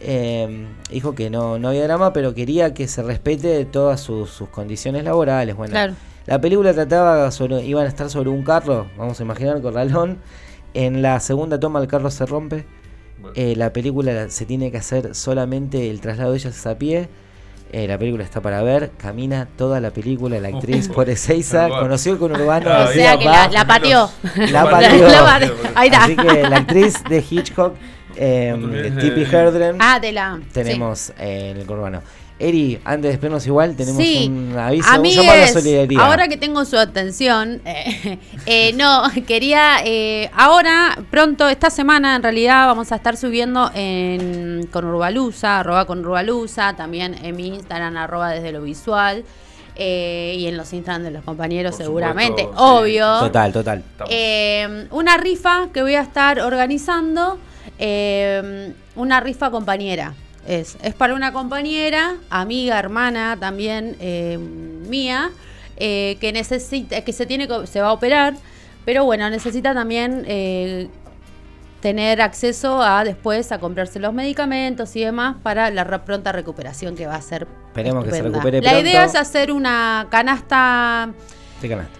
Eh, dijo que no, no había drama, pero quería que se respete todas sus, sus condiciones laborales. Bueno, Claro. la película trataba sobre, iban a estar sobre un carro, vamos a imaginar, corralón. En la segunda toma el carro se rompe. Bueno, Eh, la película se tiene que hacer solamente el traslado de ellas a pie. Eh, la película está para ver. Camina toda la película, la actriz por Ezeiza. Conoció el conurbano. Ah, o sea que la, la pateó. La La pateó. La pateó. Ahí está. Así que la actriz de Hitchcock, eh, de- Hedren, Ah, de la. tenemos eh, en el conurbano. Eri, antes de despedirnos igual, tenemos Sí, un aviso, un llamado a la amigues, solidaridad. ahora que tengo su atención, eh, eh, no, quería, eh, ahora, pronto, esta semana en realidad vamos a estar subiendo en con Urbalusa, arroba con Urbalusa, también en mi Instagram, arroba desde lo visual, eh, y en los Instagram de los compañeros Por seguramente, supuesto, sí. obvio. Total, total. Eh, una rifa que voy a estar organizando, eh, una rifa compañera. Es, es para una compañera, amiga, hermana también eh, mía, eh, que necesita, que se tiene que- se va a operar, pero bueno, necesita también eh, tener acceso a después a comprarse los medicamentos y demás para la re- pronta recuperación que va a ser. Esperemos que se recupere La pronto. idea es hacer una canasta Te ganaste.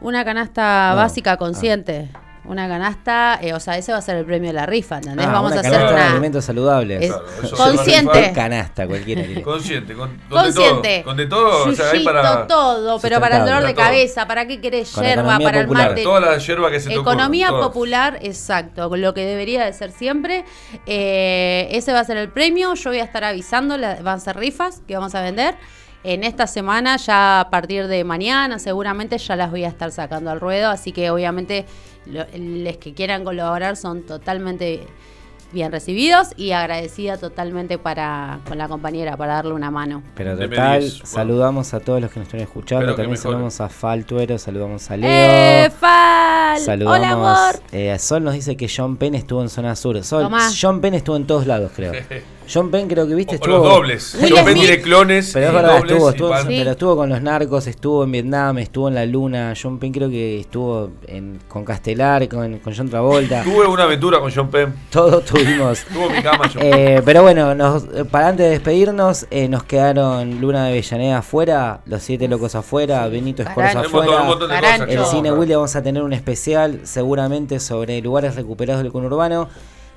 una canasta No. básica consciente. Una canasta, eh, o sea, ese va a ser el premio de la rifa, ¿entendés? Ah, Vamos una a hacer una. alimentos saludables. Es- Claro, eso consciente. Canasta, cualquiera. Consciente, con, con Consciente. de todo. Con de todo, o sea, hay Yuyito, para todo, pero para el dolor de todo. cabeza, ¿para qué querés Con yerba? Para el popular. mate. toda la hierba que se te Economía popular, exacto, con lo que debería de ser siempre. Eh, ese va a ser el premio. Yo voy a estar avisando, la- van a ser rifas que vamos a vender. En esta semana, ya a partir de mañana, seguramente ya las voy a estar sacando al ruedo. Así que obviamente los que quieran colaborar son totalmente bien recibidos y agradecida totalmente para con la compañera para darle una mano. Pero total, bueno. saludamos a todos los que nos están escuchando. También saludamos a Faltuero, saludamos a Leo. ¡Eh, Fal! Saludamos. ¡Hola, amor! eh, Sol nos dice que John Penn estuvo en zona sur. Sol, Tomá. John Penn estuvo en todos lados, creo. John Penn creo que viste O estuvo. los dobles. John Penn tiene clones. Pero es verdad, estuvo, estuvo, Sí. pero estuvo con los narcos, estuvo en Vietnam, estuvo en la luna. John Penn creo que estuvo en, con Castelar, con, con John Travolta. Tuve una aventura con John Penn. Todos tuvimos. Tuvo mi cama John Penn. Eh, pero bueno, nos, para antes de despedirnos, eh, nos quedaron Luna de Avellaneda afuera, Los Siete Locos afuera, Benito Escorza Carancho. Tenemos todo un afuera. montón de Carancho. cosas. El Cine. Wilde vamos a tener un especial seguramente sobre lugares recuperados del conurbano.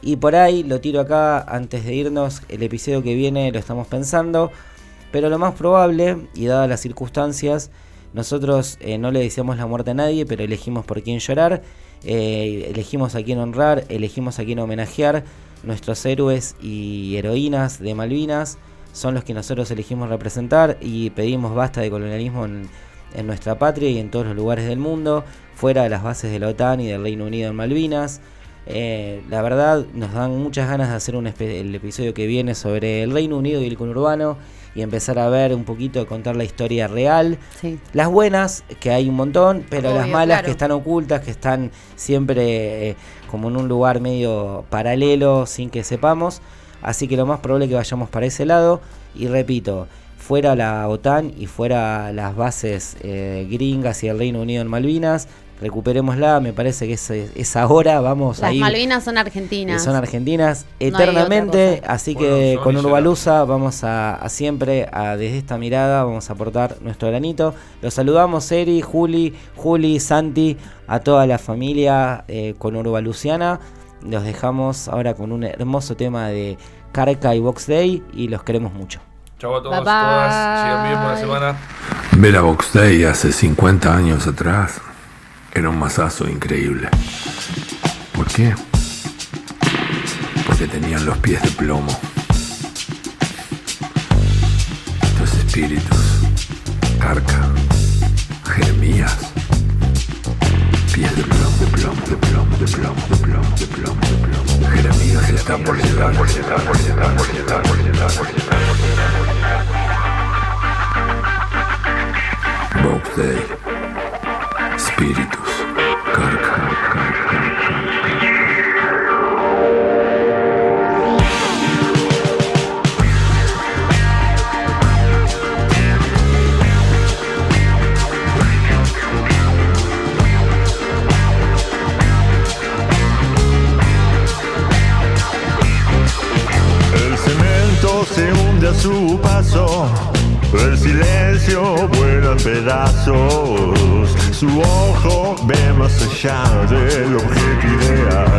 Y por ahí, lo tiro acá antes de irnos, el episodio que viene lo estamos pensando. Pero lo más probable, y dadas las circunstancias, nosotros eh, no le deseamos la muerte a nadie, pero elegimos por quién llorar, eh, elegimos a quién honrar, elegimos a quién homenajear. Nuestros héroes y heroínas de Malvinas son los que nosotros elegimos representar y pedimos basta de colonialismo en, en nuestra patria y en todos los lugares del mundo, fuera de las bases de la OTAN y del Reino Unido en Malvinas. Eh, la verdad, nos dan muchas ganas de hacer un el episodio que viene sobre el Reino Unido y el conurbano y empezar a ver un poquito, contar la historia real. Sí. Las buenas, que hay un montón, pero las malas claro. que están ocultas, que están siempre eh, como en un lugar medio paralelo sin que sepamos. Así que lo más probable es que vayamos para ese lado. Y repito, fuera la OTAN y fuera las bases eh, gringas y el Reino Unido en Malvinas, recuperémosla. Me parece que es, es ahora, vamos Las. Malvinas son argentinas. son argentinas eternamente, así Bueno, que con Urbalusa vamos a, a siempre, a, desde esta mirada, vamos a aportar nuestro granito. Los saludamos, Eri, Juli, Juli, Santi, a toda la familia eh, con Urbaluciana. Los dejamos ahora con un hermoso tema de Carca y Box Day y los queremos mucho. Chau a todos, Bye, todas. Sigan bien por la bye. semana. Ver a Box Day hace 50 años atrás era un masazo increíble. ¿Por qué? Porque tenían los pies de plomo. Estos espíritus, Carca, Jeremías, pies de plomo, de plomo, de plomo, de plomo, de plomo, de plomo, de plomo. Jeremías está por llegar, por llegar, por llegar, por llegar, por llegar, por llegar, por llegar. Box Day. Espíritus. Su ojo ve más allá del objeto ideal.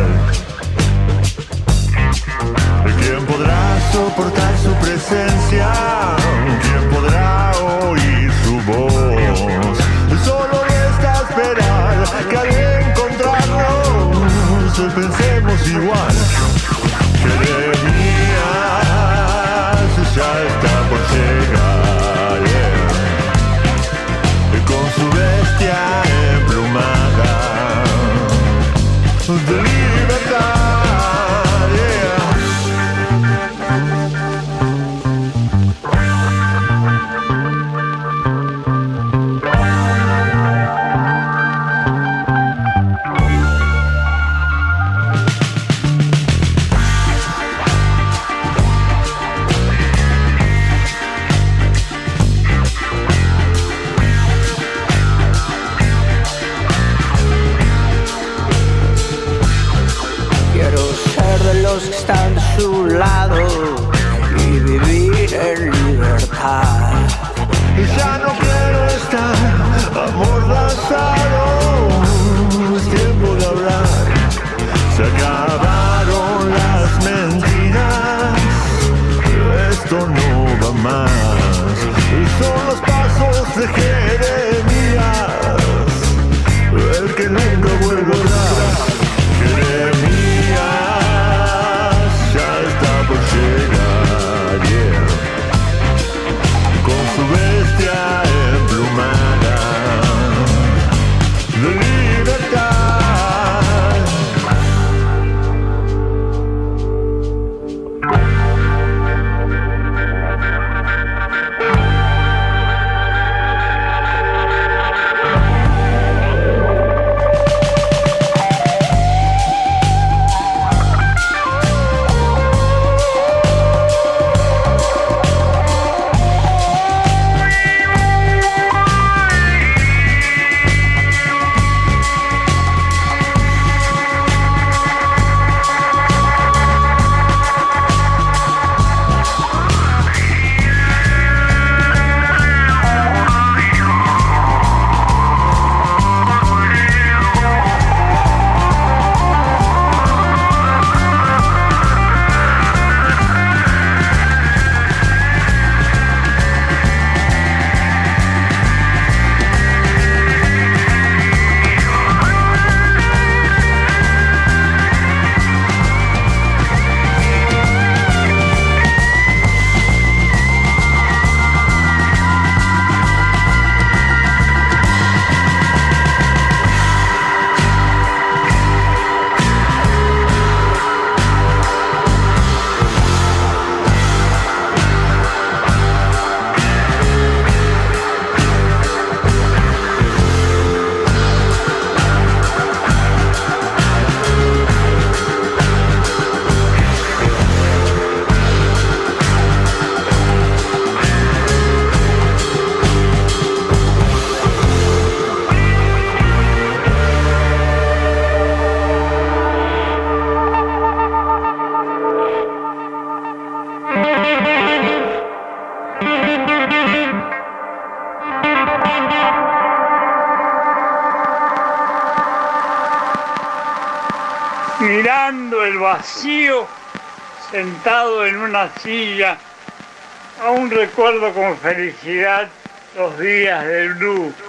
sentado en una silla, aún recuerdo con felicidad los días del luto